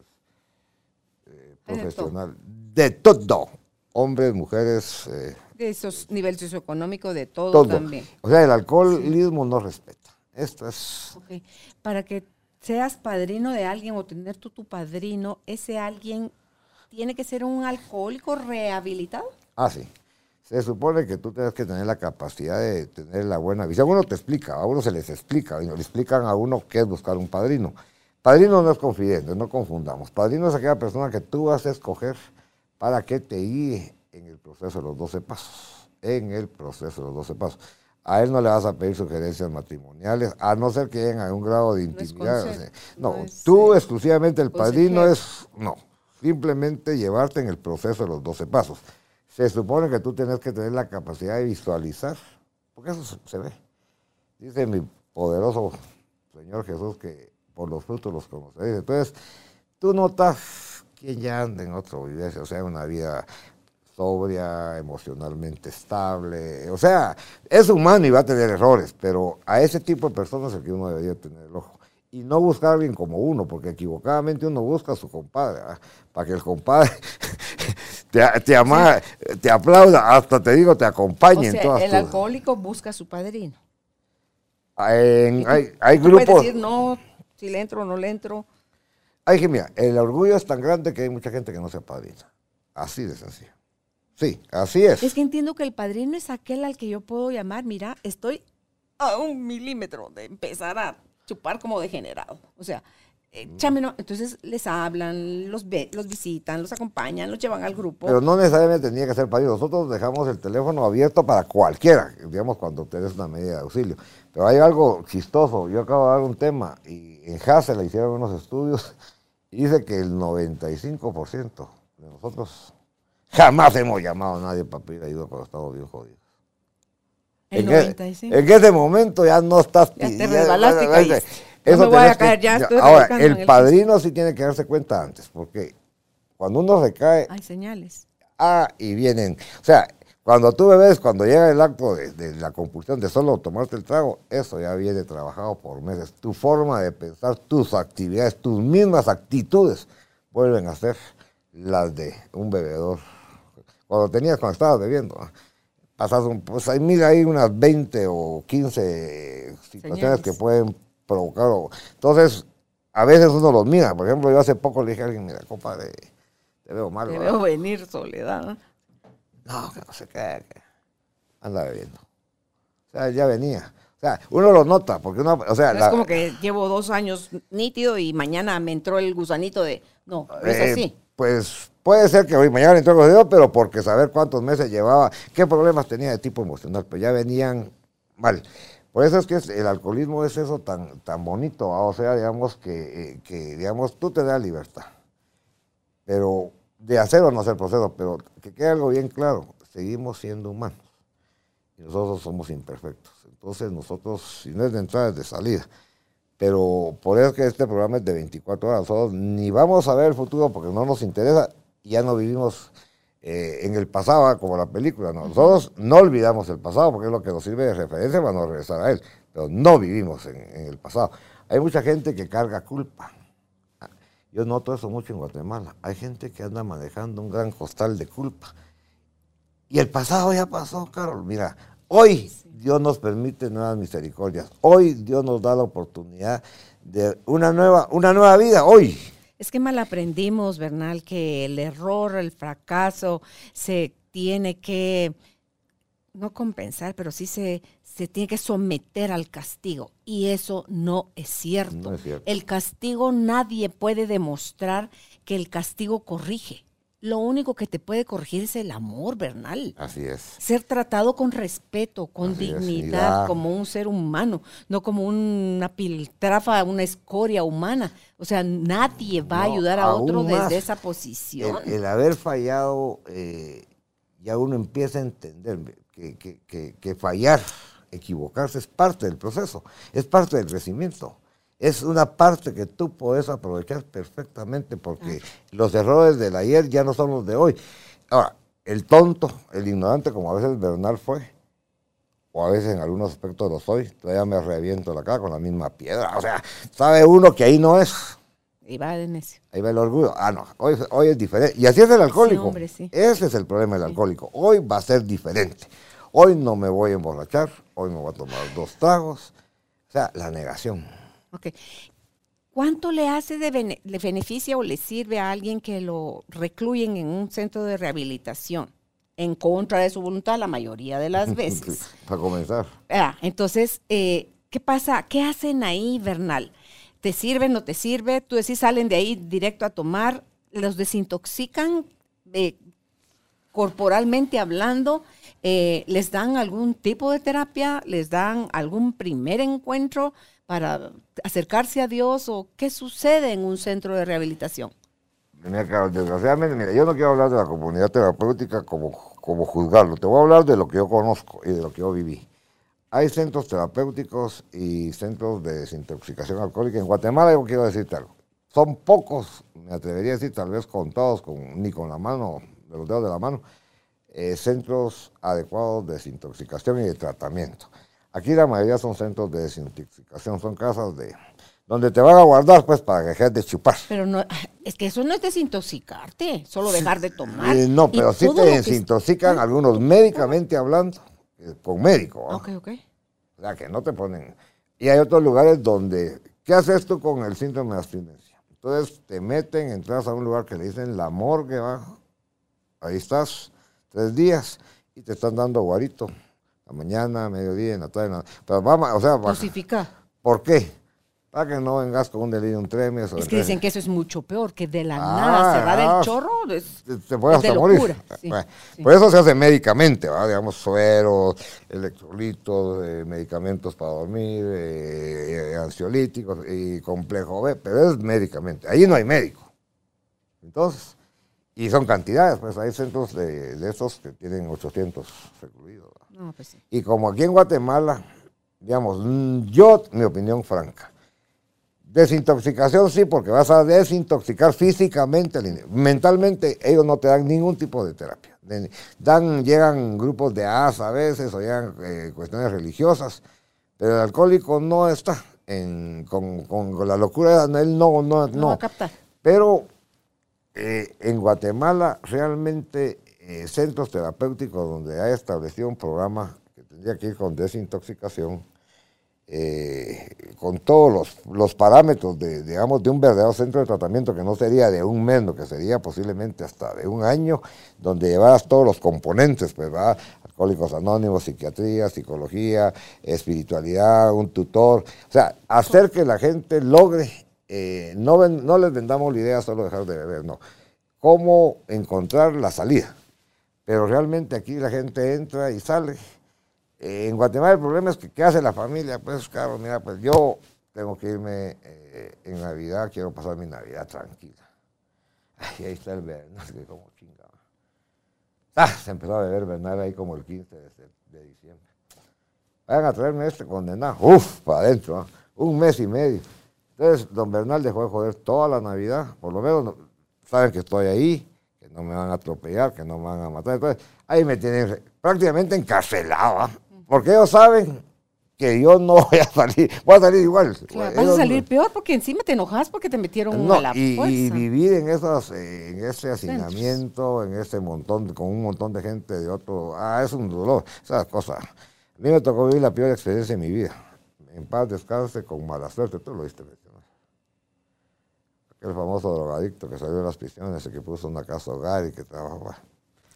eh, profesionales, de todo, hombres, mujeres. Eh, de esos niveles socioeconómicos, de todo, también. O sea, el alcoholismo no respeta. Esto es. Para que seas padrino de alguien o tener tú tu padrino, ese alguien tiene que ser un alcohólico rehabilitado. Ah, sí. Se supone que tú tienes que tener la capacidad de tener la buena visión. Uno te explica, a uno se les explica, y le explican a uno qué es buscar un padrino. Padrino no es confidente, no confundamos. Padrino es aquella persona que tú vas a escoger para que te guíe en el proceso de los 12 pasos. En el proceso de los 12 pasos. A él no le vas a pedir sugerencias matrimoniales, a no ser que lleguen a un grado de intimidad. No, tú exclusivamente el padrino es, no, simplemente llevarte en el proceso de los 12 pasos. Se supone que tú tienes que tener la capacidad de visualizar, porque eso se, ve. Dice mi poderoso Señor Jesús que por los frutos los conoceréis. Entonces, tú notas quién ya anda en otro vida, o sea, una vida sobria, emocionalmente estable. O sea, es humano y va a tener errores, pero a ese tipo de personas es el que uno debería tener el ojo. Y no buscar a alguien como uno, porque equivocadamente uno busca a su compadre, para que el compadre <laughs> te, te, te aplauda, hasta te digo, te acompañe en todas El alcohólico busca a su padrino. hay, hay grupos. Puedes decir, no, si le entro o no le entro. Ay, que mira, el orgullo es tan grande que hay mucha gente que no se padrina. Así de sencillo. Sí, así es. Es que entiendo que el padrino es aquel al que yo puedo llamar, mira, estoy a un milímetro de empezar a chupar como degenerado. O sea, eh, entonces les hablan, los, ve, los visitan, los acompañan, los llevan al grupo. Pero no necesariamente tenía que ser padrino. Nosotros dejamos el teléfono abierto para cualquiera, digamos, cuando tenés una medida de auxilio. Pero hay algo chistoso. Yo acabo de dar un tema y en Hassel le hicieron unos estudios y dice que el 95% de nosotros jamás hemos llamado a nadie para pedir ayuda cuando estamos bien jodidos. El en, 95. en ese momento ya no estás... Ya te resbalaste eso no voy a caer, ya estoy Ahora, el padrino sí tiene que darse cuenta antes, porque cuando uno se cae... Hay señales. Ah, y vienen... O sea, cuando tú bebes, cuando llega el acto de, la compulsión de solo tomarte el trago, eso ya viene trabajado por meses. Tu forma de pensar, tus actividades, tus mismas actitudes vuelven a ser las de un bebedor. Cuando tenías, cuando estabas bebiendo, pasas un, pues hay, mira, hay unas 20 o 15 situaciones que pueden provocar. Entonces, a veces uno los mira. Por ejemplo, yo hace poco le dije a alguien, mira, compadre, te veo mal. Te veo venir, Soledad. No, que no sé qué, anda bebiendo. O sea, ya venía. O sea, uno lo nota, porque uno, o sea... es como que llevo dos años nítido y mañana me entró el gusanito de... No, es eh, así. Pues puede ser que hoy mañana entró el gusanito, pero porque saber cuántos meses llevaba, qué problemas tenía de tipo emocional, pues ya venían mal. Por eso es que el alcoholismo es eso tan, tan bonito, o sea, digamos que, eh, digamos, tú te das libertad, pero de hacer o no hacer proceso, pero que quede algo bien claro, seguimos siendo humanos y nosotros somos imperfectos. Entonces nosotros, si no es de entrada, es de salida. Pero por eso que este programa es de 24 horas, nosotros ni vamos a ver el futuro porque no nos interesa, ya no vivimos eh, en el pasado, como la película. Nosotros no olvidamos el pasado porque es lo que nos sirve de referencia para no regresar a él, pero no vivimos en, el pasado. Hay mucha gente que carga culpa. Yo noto eso mucho en Guatemala. Hay gente que anda manejando un gran costal de culpa. Y el pasado ya pasó, Carol. Mira, hoy Dios nos permite nuevas misericordias. Hoy Dios nos da la oportunidad de una nueva, una nueva vida. Hoy. Es que mal aprendimos, Bernal, que el error, el fracaso se tiene que, no compensar, pero sí se, se tiene que someter al castigo. Y eso no es cierto. El castigo nadie puede demostrar que el castigo corrige. Lo único que te puede corregir es el amor, Bernal. Así es. Ser tratado con respeto, con Así dignidad, como un ser humano, no como una piltrafa, una escoria humana. O sea, nadie va a ayudar a otro desde esa posición. El, el haber fallado, eh, ya uno empieza a entender que, que- que- que fallar, equivocarse es parte del proceso, es parte del crecimiento. Es una parte que tú puedes aprovechar perfectamente porque los errores del ayer ya no son los de hoy. Ahora, el tonto, el ignorante, como a veces Bernal fue, o a veces en algunos aspectos lo soy, todavía me reviento la cara con la misma piedra. O sea, sabe uno que ahí no es. Y va de necio. Ahí va el orgullo. Ah, no, hoy, hoy es diferente. Y así es el alcohólico. hombre, sí. Ese es el problema del alcohólico. Hoy va a ser diferente. Hoy no me voy a emborrachar, hoy me voy a tomar dos tragos. O sea, la negación. Ok. ¿Cuánto le hace de bene- le beneficia o le sirve a alguien que lo recluyen en un centro de rehabilitación? En contra de su voluntad la mayoría de las <laughs> veces. Para comenzar. Ah, entonces, eh, ¿qué pasa? ¿Qué hacen ahí, Bernal? ¿Te sirve, no te sirve? Tú decís, salen de ahí directo a tomar, los desintoxican eh, corporalmente hablando, eh, les dan algún tipo de terapia, les dan algún primer encuentro para acercarse a Dios o qué sucede en un centro de rehabilitación. Mira, desgraciadamente, mira, yo no quiero hablar de la comunidad terapéutica como, como juzgarlo. Te voy a hablar de lo que yo conozco y de lo que yo viví. Hay centros terapéuticos y centros de desintoxicación alcohólica. En Guatemala yo quiero decirte algo. Son pocos, me atrevería a decir, tal vez contados, con, ni con la mano, de los dedos de la mano, eh, centros adecuados de desintoxicación y de tratamiento. Aquí la mayoría son centros de desintoxicación, son casas de donde te van a guardar pues para que dejes de chupar. Pero no, es que eso no es desintoxicarte, solo dejar de tomar. Eh, no, pero sí te desintoxican algunos médicamente hablando, eh, con médico. ¿ah? Ok, ok. O sea, que no te ponen. Y hay otros lugares donde, ¿qué haces tú con el síndrome de abstinencia? Entonces te meten, entras a un lugar que le dicen la morgue, ¿va? ahí estás, tres días, y te están dando guarito, la mañana, mediodía, en la tarde, en la- pero vamos, o sea, Dosificar. ¿por qué? Para que no vengas con un delirium tremens. Es que dicen que eso es mucho peor, que de la Ah, nada se va ah, del chorro. es- te, puedes es de hasta morir. locura, sí, Bueno, sí. Por eso se hace médicamente, ¿va? digamos, sueros, electrolitos, eh, medicamentos para dormir, eh, eh, ansiolíticos y complejo B, pero es médicamente. Ahí no hay médico. Entonces, y son cantidades, pues hay centros de, de estos que tienen 800 recluidos. No, pues sí. Y como aquí en Guatemala, digamos, mm, yo, mi opinión franca, desintoxicación sí, porque vas a desintoxicar físicamente, mentalmente ellos no te dan ningún tipo de terapia. Dan, llegan grupos de AS a veces o llegan eh, cuestiones religiosas, pero el alcohólico no está en- con, con- con la locura, él no, no, No, no. va a captar. Pero eh, en Guatemala realmente eh, centros terapéuticos donde hay establecido un programa que tendría que ir con desintoxicación, eh, con todos los, los parámetros de, digamos, de un verdadero centro de tratamiento que no sería de un mes, que sería posiblemente hasta de un año, donde llevaras todos los componentes, pues, ¿verdad? Alcohólicos Anónimos, psiquiatría, psicología, espiritualidad, un tutor, o sea, hacer que la gente logre, eh, no, les vendamos la idea solo dejar de beber, no, cómo encontrar la salida. Pero realmente aquí la gente entra y sale. Eh, en Guatemala el problema es que ¿qué hace la familia? Pues, claro, mira, pues yo tengo que irme eh, en Navidad, quiero pasar mi Navidad tranquila. Ay, ahí está el Bernal, que como chingada. Ah, se empezó a beber Bernal ahí como el 15 de, se- de diciembre. Vayan a traerme este condenado. Uf, para adentro, ¿ah? un mes y medio. Entonces, don Bernal dejó de joder toda la Navidad, por lo menos no- saben que estoy ahí, que no me van a atropellar, que no me van a matar. Entonces, ahí me tienen prácticamente encarcelado, ¿ah? porque ellos saben que yo no voy a salir, voy a salir igual. Claro, vas a salir peor porque encima te enojas porque te metieron no, a la y, fuerza. y vivir en esas, eh, en ese hacinamiento, en ese montón, con un montón de gente de otro, ah, es un dolor, esas cosas. A mí me tocó vivir la peor experiencia de mi vida. En paz descanse, con mala suerte, tú lo viste Aquel famoso drogadicto que salió de las prisiones y que puso una casa hogar y que trabajaba.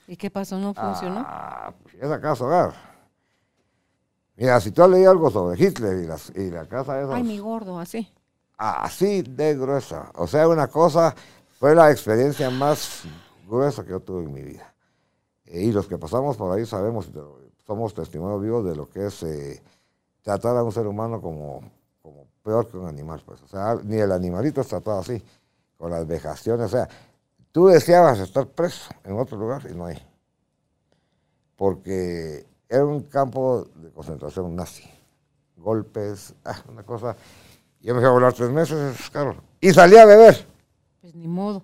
¿Y qué pasó? ¿No funcionó? Ah, pues, esa casa hogar. Mira, si tú has leído algo sobre Hitler y, las, y la casa esa, Ay, mi gordo, así. así de gruesa. O sea, una cosa, fue la experiencia más gruesa que yo tuve en mi vida. Eh, y los que pasamos por ahí sabemos, somos testimonios vivos de lo que es eh, tratar a un ser humano como peor que un animal. Pues. O sea, ni el animalito es tratado así, con las vejaciones. O sea, tú deseabas estar preso en otro lugar y no hay. Porque era un campo de concentración nazi. Golpes, ah, una cosa. Yo me fui a volar tres meses, claro. Y salí a beber. Pues ni modo.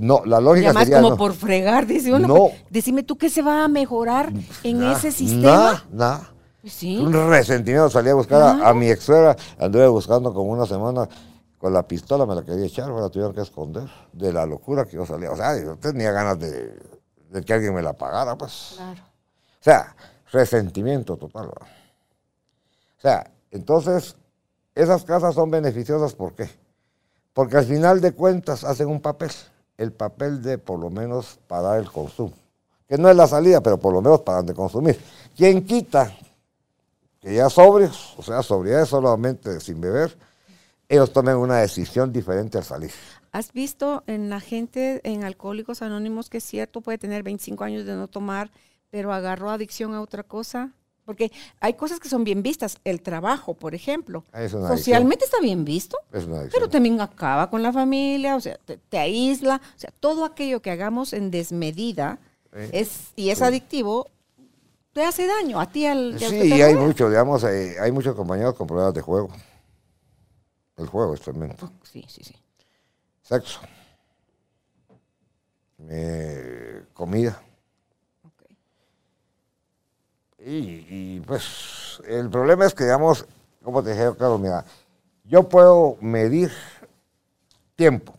No, la lógica Y además sería como no. por fregar, dice uno. No. pues, decime tú qué se va a mejorar en ese sistema. Nada, nada. Sí. Un resentimiento. Salí a buscar a- mi ex suegra. Anduve buscando como una semana con la pistola, me la quería echar, me la tuvieron que esconder. De la locura que yo salía. O sea, yo tenía ganas de, de que alguien me la pagara, pues. Claro. O sea, resentimiento total. ¿verdad? O sea, entonces, esas casas son beneficiosas, ¿por qué? Porque al final de cuentas hacen un papel, el papel de por lo menos parar el consumo, que no es la salida, pero por lo menos paran de consumir. ¿Quién quita que ya sobrios, o sea, sobriedad solamente sin beber, ellos tomen una decisión diferente al salir? ¿Has visto en la gente, en Alcohólicos Anónimos, que es cierto, puede tener 25 años de no tomar, pero agarró adicción a otra cosa? Porque hay cosas que son bien vistas. El trabajo, por ejemplo. Ah, Es. Socialmente está bien visto, Es pero también acaba con la familia, o sea, te, te aísla. O sea, todo aquello que hagamos en desmedida Sí. es, y es adictivo, te hace daño a ti al, al Sí, y hay muchos, digamos, eh, hay muchos compañeros con problemas de juego. El juego es tremendo. Sí, sí, sí. Sexo. Eh, comida. Ok. Y, y, pues el problema es que, digamos, como te dije, Carlos, mira, yo puedo medir tiempo.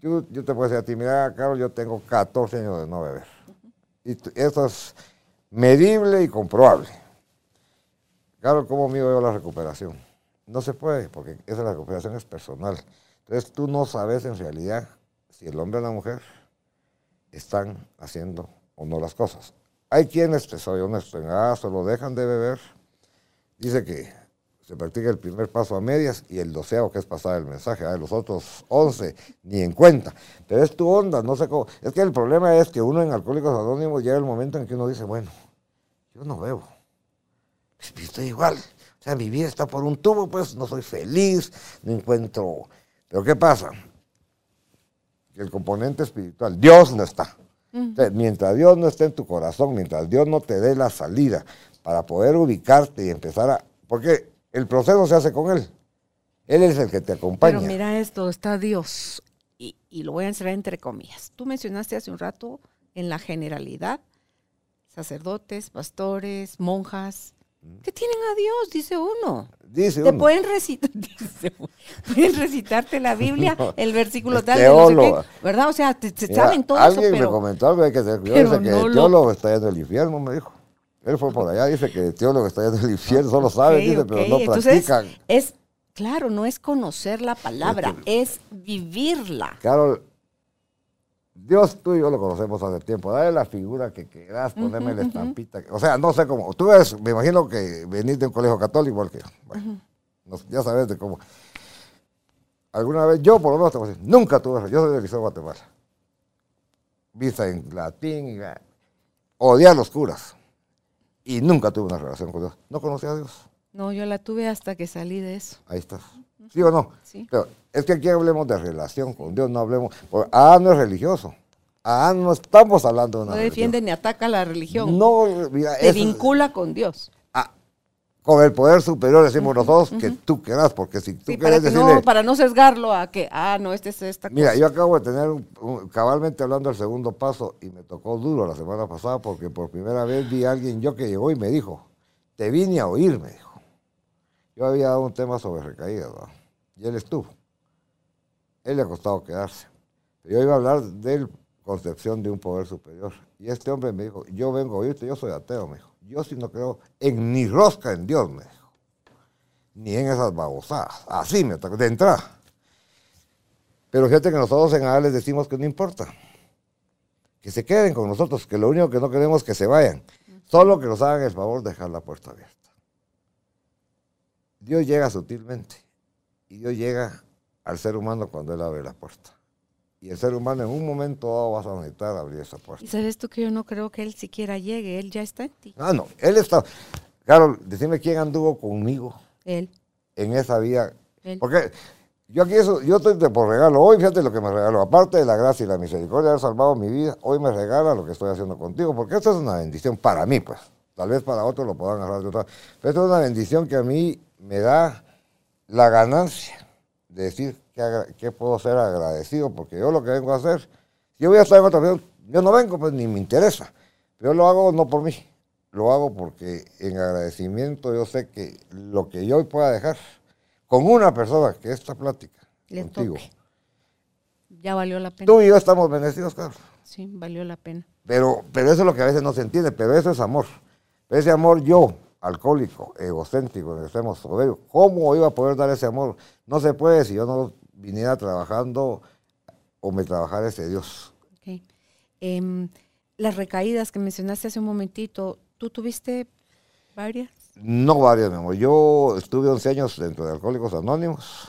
Yo, yo te puedo decir a ti, mira, Carlos, yo tengo 14 años de no beber. Y t- eso es medible y comprobable. Carlos, ¿cómo mido yo la recuperación? No se puede, porque esa recuperación es personal. Entonces tú no sabes en realidad si el hombre o la mujer están haciendo o no las cosas. Hay quienes, te soy honesto, en ah, solo dejan de beber. Dice que se practica el primer paso a medias y el doceavo que es pasar el mensaje. ah, Los otros once ni en cuenta. Pero es tu onda, no sé cómo. Es que el problema es que uno en Alcohólicos Anónimos llega el momento en que uno dice, bueno, yo no bebo. Pues, estoy igual. O sea, mi vida está por un tubo, pues no soy feliz, no encuentro. Pero ¿qué pasa? Que el componente espiritual, Dios no está. Mientras Dios no esté en tu corazón, mientras Dios no te dé la salida para poder ubicarte y empezar a... Porque el proceso se hace con Él. Él es el que te acompaña. Pero mira esto, está Dios, y, y lo voy a encerrar entre comillas. Tú mencionaste hace un rato en la generalidad, sacerdotes, pastores, monjas, que tienen a Dios, dice uno. Dice Te uno. pueden recitar, <laughs> dice pueden recitarte la <laughs> Biblia, No, el versículo tal, de no sé teólogo. qué, ¿verdad? O sea, te, te Mira, saben todo eso, alguien me pero comentó algo, hay que <laughs> dice que no el lo- teólogo está yendo al infierno, me dijo. Él fue por allá, dice que el teólogo está yendo al infierno, solo sabe, dice, pero no Entonces, practican. es, claro, no es conocer la palabra, es vivirla. Carol, Dios tú y yo lo conocemos hace tiempo. Dale la figura que quieras, ponerme la estampita. O sea, no sé cómo. Tú ves, me imagino que venís de un colegio católico igual que yo. Bueno, no- ya sabes de cómo. Alguna vez, yo por lo menos te voy a decir, nunca tuve, yo soy del Liceo de Guatemala. Vista en latín, y, ah, odié a los curas. Y nunca tuve una relación con Dios. No conocía a Dios. No, yo la tuve hasta que salí de eso. Ahí estás. ¿Sí o no? Sí. Pero es que aquí hablemos de relación con Dios, no hablemos. Ah, no es religioso. Ah, no estamos hablando de una No defiende ni ataca la religión. No, mira, te vincula con Dios. Con el poder superior decimos nosotros que tú quieras, porque si tú Sí, quieres decirle. no, para no sesgarlo a que, ah, no, este es esta Mira, cosa. yo acabo de tener, un- un- cabalmente hablando del segundo paso, y me tocó duro la semana pasada, porque por primera vez vi a alguien yo que llegó y me dijo, te vine a oír, me dijo. Yo había dado un tema sobre recaídas, y él estuvo. Él le ha costado quedarse. Yo iba a hablar de la concepción de un poder superior. Y este hombre me dijo, yo vengo a oírte, yo soy ateo, me dijo. Yo sí no creo en ni rosca en Dios, me dijo. Ni en esas babosadas. Así me atacó, de entrada. Pero fíjate que nosotros en ADA les decimos que no importa. Que se queden con nosotros, que lo único que no queremos es que se vayan. Solo que nos hagan el favor de dejar la puerta abierta. Dios llega sutilmente y Dios llega al ser humano cuando Él abre la puerta. Y el ser humano en un momento dado vas a necesitar abrir esa puerta. Y sabes tú que yo no creo que él siquiera llegue, él ya está en ti. Ah, no, él está. Claro, decime quién anduvo conmigo Él. en esa vida. Él. Porque yo aquí eso, yo estoy por regalo. Hoy fíjate lo que me regaló. Aparte de la gracia y la misericordia de haber salvado mi vida, hoy me regala lo que estoy haciendo contigo. Porque esto es una bendición para mí, pues. Tal vez para otros lo puedan agarrar de otra. Pero esto es una bendición que a mí me da la ganancia de decir que, puedo ser agradecido. Porque yo lo que vengo a hacer, si yo voy a estar en otra vida, yo no vengo, pues ni me interesa. Pero yo lo hago no por mí. Lo hago porque en agradecimiento yo sé que lo que yo hoy pueda dejar con una persona que esta plática Le contigo. toque. Ya valió la pena. Tú y yo estamos bendecidos, Carlos. Sí, valió la pena. Pero, pero eso es lo que a veces no se entiende, pero eso es amor. Ese amor yo, alcohólico, egocéntrico, en extremo soberbio, ¿cómo iba a poder dar ese amor? No se puede si yo no viniera trabajando o me trabajara ese Dios. Em, las recaídas que mencionaste hace un momentito, ¿tú tuviste varias? No varias, mi amor. Yo estuve 11 años dentro de Alcohólicos Anónimos.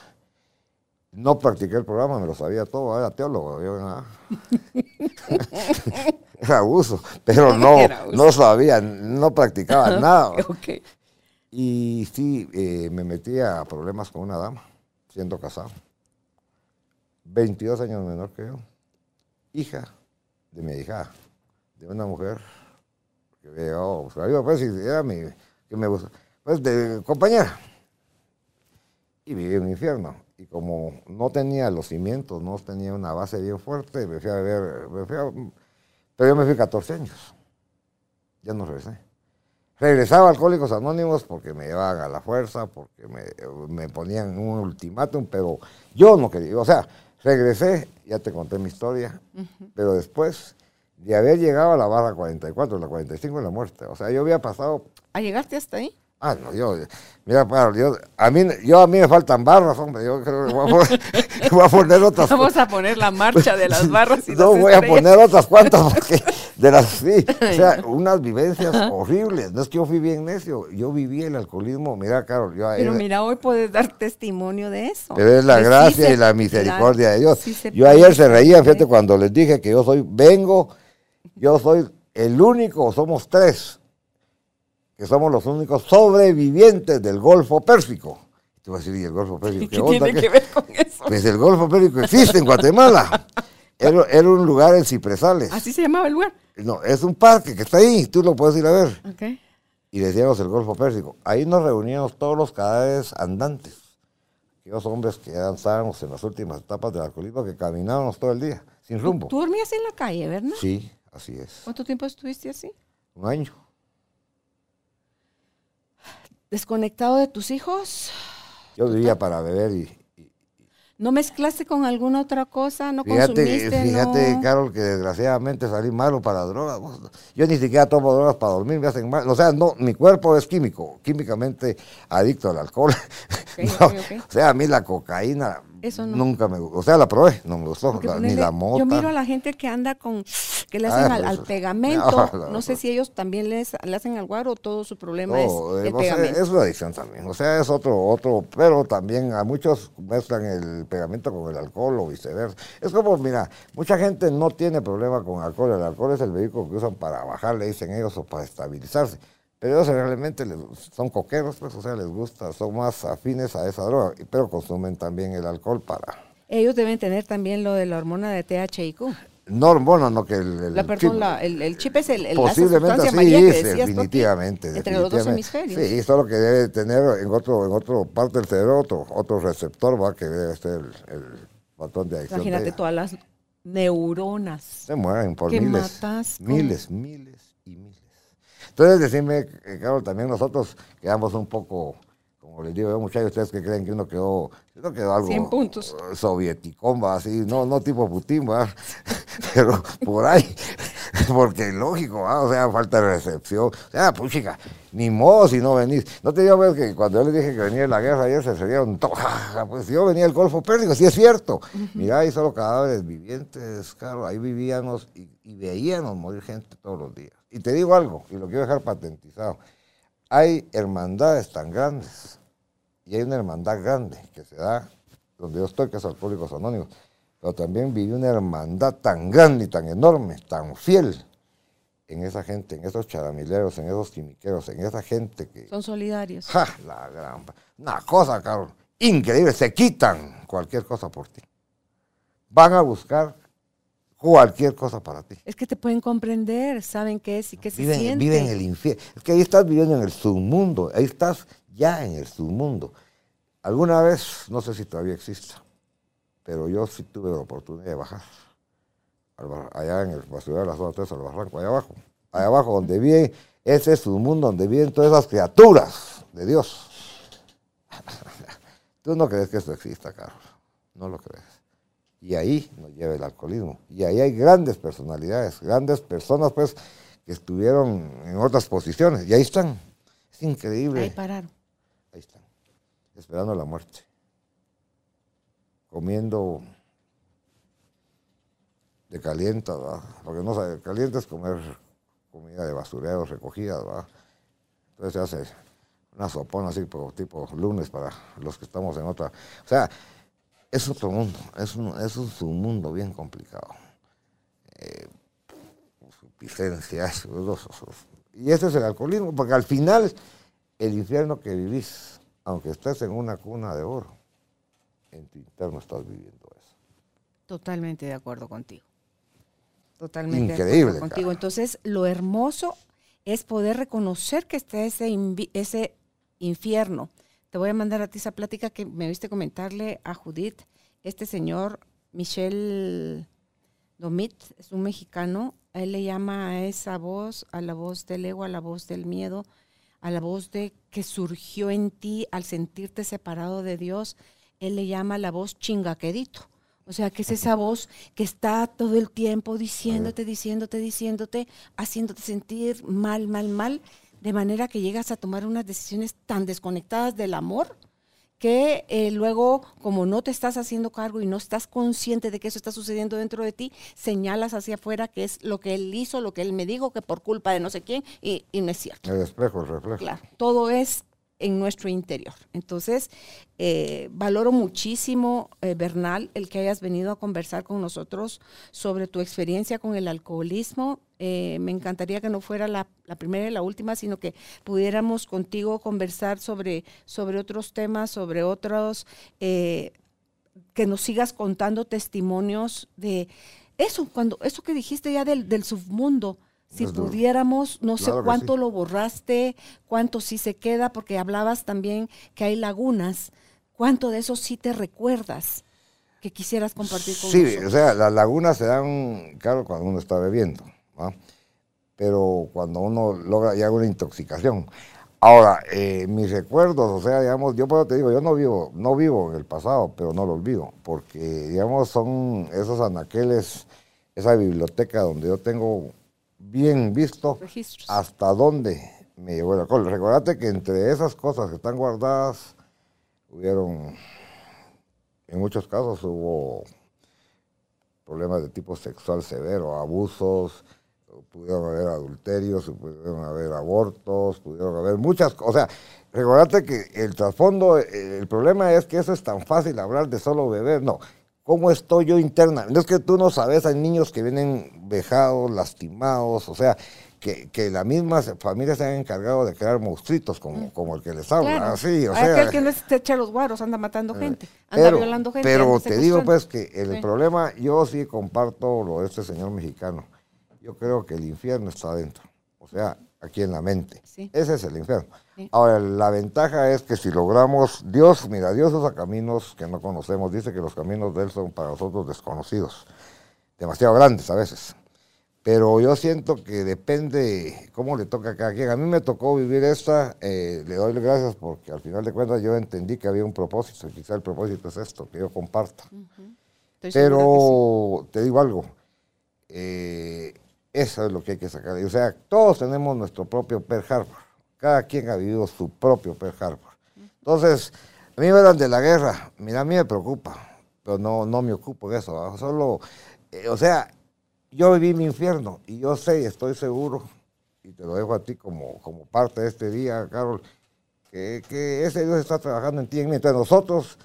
No practiqué el programa, me lo sabía todo, era teólogo. Yo, nada. <laughs> era abuso, pero <laughs> no, abuso. no sabía, no practicaba <laughs> nada. Y sí, eh, me metí a problemas con una dama, siendo casado. 22 años menor que yo. Hija de mi hija, de una mujer que había llegado a pues, era mi, que me buscó, pues, de compañera. Y viví en un infierno. Y como no tenía los cimientos, no tenía una base bien fuerte, me fui a ver, me fui a- pero yo me fui 14 años. Ya no regresé. Regresaba a Alcohólicos Anónimos porque me llevaban a la fuerza, porque me, me ponían un ultimátum, pero yo no quería. O sea, regresé, ya te conté mi historia, pero después de haber llegado a la barra 44, la 45 y la muerte. O sea, yo había pasado. ¿A llegarte hasta ahí? Ah, no, yo. Mira, claro, yo, a, mí, yo a mí me faltan barras, hombre. Yo creo que voy a poner, <laughs> voy a poner otras Vamos a poner la marcha de las barras y <laughs> no las voy a poner otras cuantas porque de las sí, <laughs> o sea, unas vivencias horribles. No es que yo fui bien necio, yo viví el alcoholismo. Mira, Carol, yo Pero ahí- mira, hoy puedes dar testimonio de eso. pero es la Que sí gracia se- y la misericordia de Dios. sí yo ayer se reían, fíjate, cuando les dije que yo soy, vengo, yo soy el único, somos tres, que somos los únicos sobrevivientes del Golfo Pérsico. Te voy a decir, ¿y el Golfo Pérsico? ¿Qué onda? tiene ¿Qué? que ver con eso? Pues el Golfo Pérsico existe en Guatemala. <laughs> Era, era un lugar en Cipresales. Así se llamaba el lugar. No, es un parque que está ahí, tú lo puedes ir a ver. Ok. Y decíamos el Golfo Pérsico. Ahí nos reuníamos todos los cadáveres andantes. Aquellos hombres que ya estábamos en las últimas etapas del alcoholismo, que caminábamos todo el día, sin rumbo. Tú dormías en la calle, ¿verdad? Sí, así es. ¿Cuánto tiempo estuviste así? Un año. ¿Desconectado de tus hijos? Yo vivía para beber y... y- ¿No mezclaste con alguna otra cosa? ¿No fíjate, consumiste? fíjate, no? Carol, que desgraciadamente salí malo para drogas. Yo ni siquiera tomo drogas para dormir, me hacen mal. O sea, no, mi cuerpo es químico, químicamente adicto al alcohol. <laughs> No, ok, ok. O sea, a mí la cocaína Eso no. nunca me gustó. O sea, la probé, no me gustó. Ni la mota. Yo miro a la gente que anda con, que le Ah, hacen al, pues, al no, pegamento. <laughs> no, No sé pues. si ellos también les, le hacen al guaro o todo su problema No, es eh, el o sea, pegamento. es una adicción también. O sea, es otro, otro, pero también a muchos mezclan el pegamento con el alcohol o viceversa. Es como, mira, mucha gente no tiene problema con alcohol. El alcohol es el vehículo que usan para bajar, le dicen ellos, o para estabilizarse. Pero ellos realmente les- son coqueros, pues, o sea, les gusta, son más afines a esa droga, y- pero consumen también el alcohol para... Ellos deben tener también lo de la hormona de THIQ. No hormona, no que el, el La, perdón, chip- la- el, el chip es el, el Posiblemente así es, definitivamente. Entre los dos hemisferios. Sí, solo que debe tener en otro, en otro parte del cerebro otro, otro receptor, va, que debe ser el, patrón de adicción. de Imagínate todas las neuronas. Se mueren por que miles. matas Miles, y miles. Entonces, decime, eh, Carol, también nosotros quedamos un poco, como les digo muchachos, ustedes que creen que uno quedó, uno quedó algo 100 puntos. eh, sovieticón, va, así, no, no tipo Putin, va, <laughs> pero por ahí, <laughs> porque lógico, o sea, falta de recepción, o sea, puchica, ni modo si no venís. No te digo pues, que cuando yo les dije que venía la guerra ayer se serían pues yo venía del Golfo Pérsico, sí es cierto. Mirá, ahí solo cadáveres vivientes, claro, ahí vivíamos y, y veíamos morir gente todos los días. Y te digo algo, y lo quiero dejar patentizado, hay hermandades tan grandes, y hay una hermandad grande que se da donde yo estoy, que es Alcohólicos Anónimos. pero también viví una hermandad tan grande y tan enorme, tan fiel en esa gente, en esos charamileros, en esos quimiqueros, en esa gente que... Son solidarios. ¡Ja! La gran... Una cosa, Carlos, increíble, se quitan cualquier cosa por ti. Van a buscar cualquier cosa para ti. Es que te pueden comprender, saben qué es y qué se Viven, siente. viven en el infierno. Es que ahí estás viviendo en el submundo, ahí estás ya en el submundo. Alguna vez, no sé si todavía exista, pero yo sí tuve la oportunidad de bajar. Allá en el basurero de la zona 3, al barranco, allá abajo. Allá abajo, donde viven, ese es un mundo donde viven todas esas criaturas de Dios. <laughs> Tú no crees que esto exista, Carlos. No lo crees. Y ahí nos lleva el alcoholismo. Y ahí hay grandes personalidades, grandes personas, pues, que estuvieron en otras posiciones. Y ahí están. Es increíble. Ahí pararon. Ahí están, esperando la muerte. Comiendo de calienta, ¿verdad? Porque no sabe, caliente es comer comida de basureros recogida, ¿verdad? Entonces se hace una sopona así, tipo lunes para los que estamos en otra. O sea, es otro mundo, es un, es un submundo bien complicado. Eh, eso. Y ese es el alcoholismo, porque al final el infierno que vivís, aunque estés en una cuna de oro, en tu interno estás viviendo eso. Totalmente de acuerdo contigo. Totalmente de Increíble, acuerdo contigo. cara. Entonces, lo hermoso es poder reconocer que está ese, ese infierno. Te voy a mandar a ti esa plática que me viste comentarle a Judith. Este señor, Michel Domit, es un mexicano. A él le llama a esa voz, a la voz del ego, a la voz del miedo, a la voz de que surgió en ti al sentirte separado de Dios. Él le llama la voz chingaquedito. O sea, que es esa voz que está todo el tiempo diciéndote, diciéndote, diciéndote, haciéndote sentir mal, mal, mal, de manera que llegas a tomar unas decisiones tan desconectadas del amor que eh, luego, como no te estás haciendo cargo y no estás consciente de que eso está sucediendo dentro de ti, señalas hacia afuera que es lo que él hizo, lo que él me dijo, que por culpa de no sé quién, y, y no es cierto. El espejo, el reflejo. Claro, todo es en nuestro interior. Entonces, eh, valoro muchísimo, eh, Bernal, el que hayas venido a conversar con nosotros sobre tu experiencia con el alcoholismo. Eh, me encantaría que no fuera la, la primera y la última, sino que pudiéramos contigo conversar sobre, sobre otros temas, sobre otros, eh, que nos sigas contando testimonios de eso, cuando eso que dijiste ya del, del submundo. Si pudiéramos, no sé Claro cuánto sí. lo borraste, cuánto sí se queda, porque hablabas también que hay lagunas. ¿Cuánto de eso sí te recuerdas que quisieras compartir con Sí, nosotros? o sea, las lagunas se dan, claro, cuando uno está bebiendo, ¿va? pero cuando uno logra ya una intoxicación. Ahora, eh, mis recuerdos, o sea, digamos, yo por eso te digo, yo no vivo, no vivo en el pasado, pero no lo olvido, porque, digamos, son esos anaqueles, esa biblioteca donde yo tengo bien visto Registros. hasta dónde me llevó el alcohol. Recordate que entre esas cosas que están guardadas, hubieron, en muchos casos hubo problemas de tipo sexual severo, abusos, pudieron haber adulterios, pudieron haber abortos, pudieron haber muchas cosas. O sea, recordate que el trasfondo, el problema es que eso es tan fácil hablar de solo beber, no. ¿Cómo estoy yo interna? No es que tú no sabes, hay niños que vienen vejados, lastimados, o sea, que, que la misma familia se han encargado de crear monstruitos como, como el que les habla. Claro. así, o Aquel sea, eh, que no se echa los guaros, anda matando gente, anda pero, violando gente. pero te digo pues que el Sí. problema, yo sí comparto lo de este señor mexicano. Yo creo que el infierno está adentro, o sea, aquí en la mente. Sí. Ese es el infierno. Sí. Ahora, la ventaja es que si logramos, Dios, mira, Dios usa caminos que no conocemos, dice que los caminos de Él son para nosotros desconocidos, demasiado grandes a veces. Pero yo siento que depende cómo le toca a cada quien. A mí me tocó vivir esta, eh, le doy las gracias porque al final de cuentas yo entendí que había un propósito, y quizá el propósito es esto, que yo comparta. Segura que Pero te digo algo, eh, eso es lo que hay que sacar. O sea, todos tenemos nuestro propio Pearl Harbor. Cada quien ha vivido su propio Pearl Harbor. Entonces, a mí me hablan de la guerra. Mira, a mí me preocupa, pero no, no me ocupo de eso. ¿va? Solo, eh, o sea, yo viví mi infierno y yo sé y estoy seguro, y te lo dejo a ti como, como parte de este día, Carol, que, que ese Dios está trabajando en ti en mí. Nosotros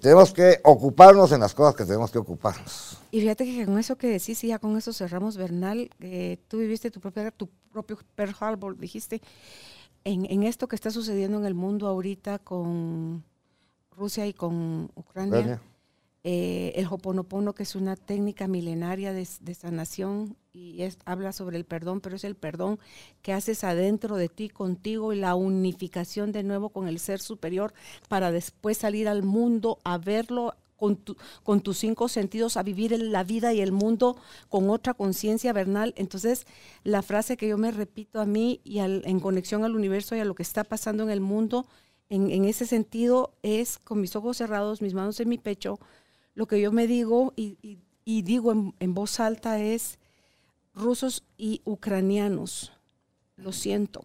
tenemos que ocuparnos en las cosas que tenemos que ocuparnos. Y fíjate que con eso que decís, y ya con eso cerramos, Bernal, tú viviste tu, propia, tu propio Pearl Harbor, dijiste, en, en, esto que está sucediendo en el mundo ahorita con Rusia y con Ucrania, eh, el Hoponopono, que es una técnica milenaria de, de sanación y es, habla sobre el perdón, pero es el perdón que haces adentro de ti, contigo y la unificación de nuevo con el ser superior para después salir al mundo a verlo con, tus cinco sentidos a vivir la vida y el mundo con otra conciencia vernal. Entonces, la frase que yo me repito a mí y en conexión al universo y a lo que está pasando en el mundo, en, ese sentido, es con mis ojos cerrados, mis manos en mi pecho, lo que yo me digo y, digo en voz alta es, rusos y ucranianos, lo siento.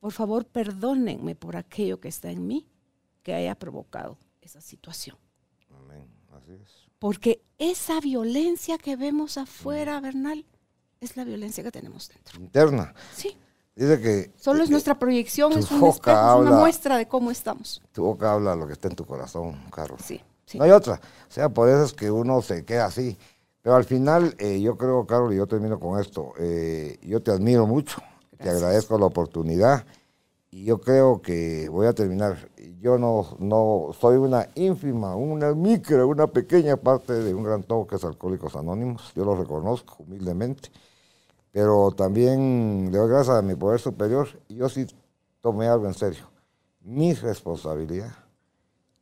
Por favor, perdónenme por aquello que está en mí que haya provocado esa situación. Amén. Así es. Porque esa violencia que vemos afuera, Bernal, es la violencia que tenemos dentro. Interna. Sí. Dice que. Solo es nuestra proyección, es, un es una muestra de cómo estamos. Tu boca habla lo que está en tu corazón, Carlos. Sí, sí. No hay otra. O sea, por eso es que uno se queda así. Pero al final, eh, yo creo, Carlos, y yo termino con esto, eh, yo te admiro mucho, te agradezco la oportunidad y yo creo que voy a terminar. Yo no, no soy una ínfima, una micro, una pequeña parte de un gran todo que es Alcohólicos Anónimos, yo lo reconozco humildemente, pero también le doy gracias a mi poder superior y yo sí tomé algo en serio, mi responsabilidad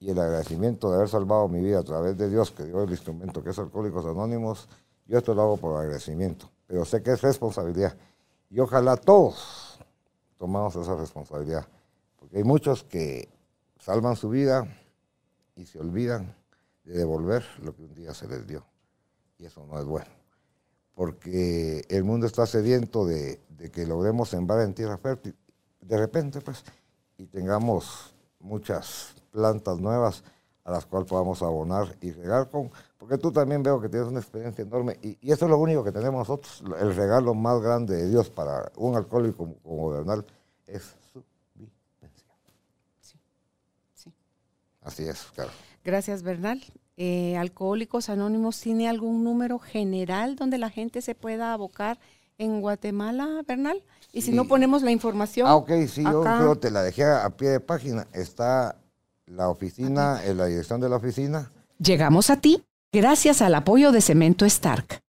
y el agradecimiento de haber salvado mi vida a través de Dios que dio el instrumento que es Alcohólicos Anónimos, yo esto lo hago por agradecimiento, pero sé que es responsabilidad. Y ojalá todos tomamos esa responsabilidad, porque hay muchos que salvan su vida y se olvidan de devolver lo que un día se les dio. Y eso no es bueno, porque el mundo está sediento de, que logremos sembrar en tierra fértil, de repente, pues, y tengamos muchas plantas nuevas a las cuales podamos abonar y regar con, porque tú también veo que tienes una experiencia enorme y, eso es lo único que tenemos nosotros, el regalo más grande de Dios para un alcohólico como, Bernal es su vivencia. Sí, sí. Así es, claro. Gracias, Bernal. Eh, Alcohólicos Anónimos tiene algún número general donde la gente se pueda abocar en Guatemala, Bernal? Y si no ponemos la información. Ah, ok, sí, yo creo te la dejé a pie de página. Está la oficina, en la dirección de la oficina. Llegamos a ti gracias al apoyo de Cemento Stark.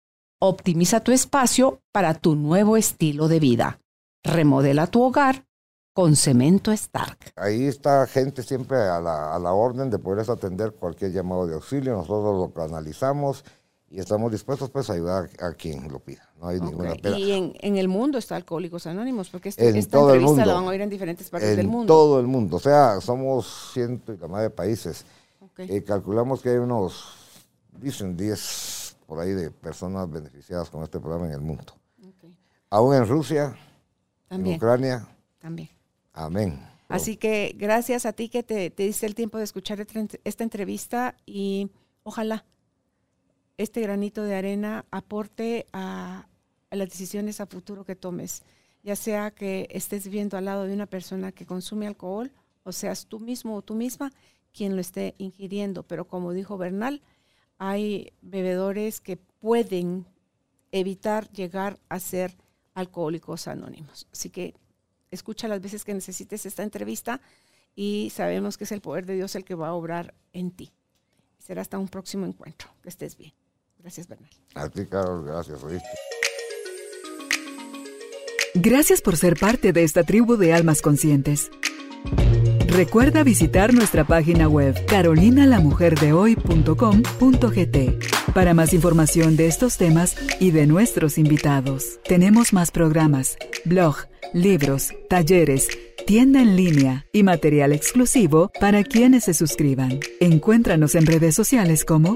Optimiza tu espacio para tu nuevo estilo de vida. Remodela tu hogar con Cemento Stark. Ahí está gente siempre a la, a la orden de poder atender cualquier llamado de auxilio. Nosotros lo canalizamos y estamos dispuestos pues a ayudar a quien lo pida. No hay ninguna pena. Y en, el mundo está Alcohólicos Anónimos, porque este, esta entrevista la van a oír en diferentes partes del mundo. En todo el mundo, o sea, somos ciento y la más de países. Eh, calculamos que hay unos, dicen 10 por ahí de personas beneficiadas con este programa en el mundo. Aún en Rusia, en Ucrania. También. Amén. Así que gracias a ti que te, te diste el tiempo de escuchar esta entrevista y ojalá este granito de arena aporte a, las decisiones a futuro que tomes, ya sea que estés viendo al lado de una persona que consume alcohol o seas tú mismo o tú misma quien lo esté ingiriendo. Pero como dijo Bernal, hay bebedores que pueden evitar llegar a ser alcohólicos anónimos. Así que escucha las veces que necesites esta entrevista y sabemos que es el poder de Dios el que va a obrar en ti. Será hasta un próximo encuentro. Que estés bien. Gracias, Bernal. A ti, Carol, gracias, oíste. Gracias por ser parte de esta tribu de almas conscientes. Recuerda visitar nuestra página web carolinalamujerdehoy.com.gt para más información de estos temas y de nuestros invitados. Tenemos más programas, blog, libros, talleres, tienda en línea y material exclusivo para quienes se suscriban. Encuéntranos en redes sociales como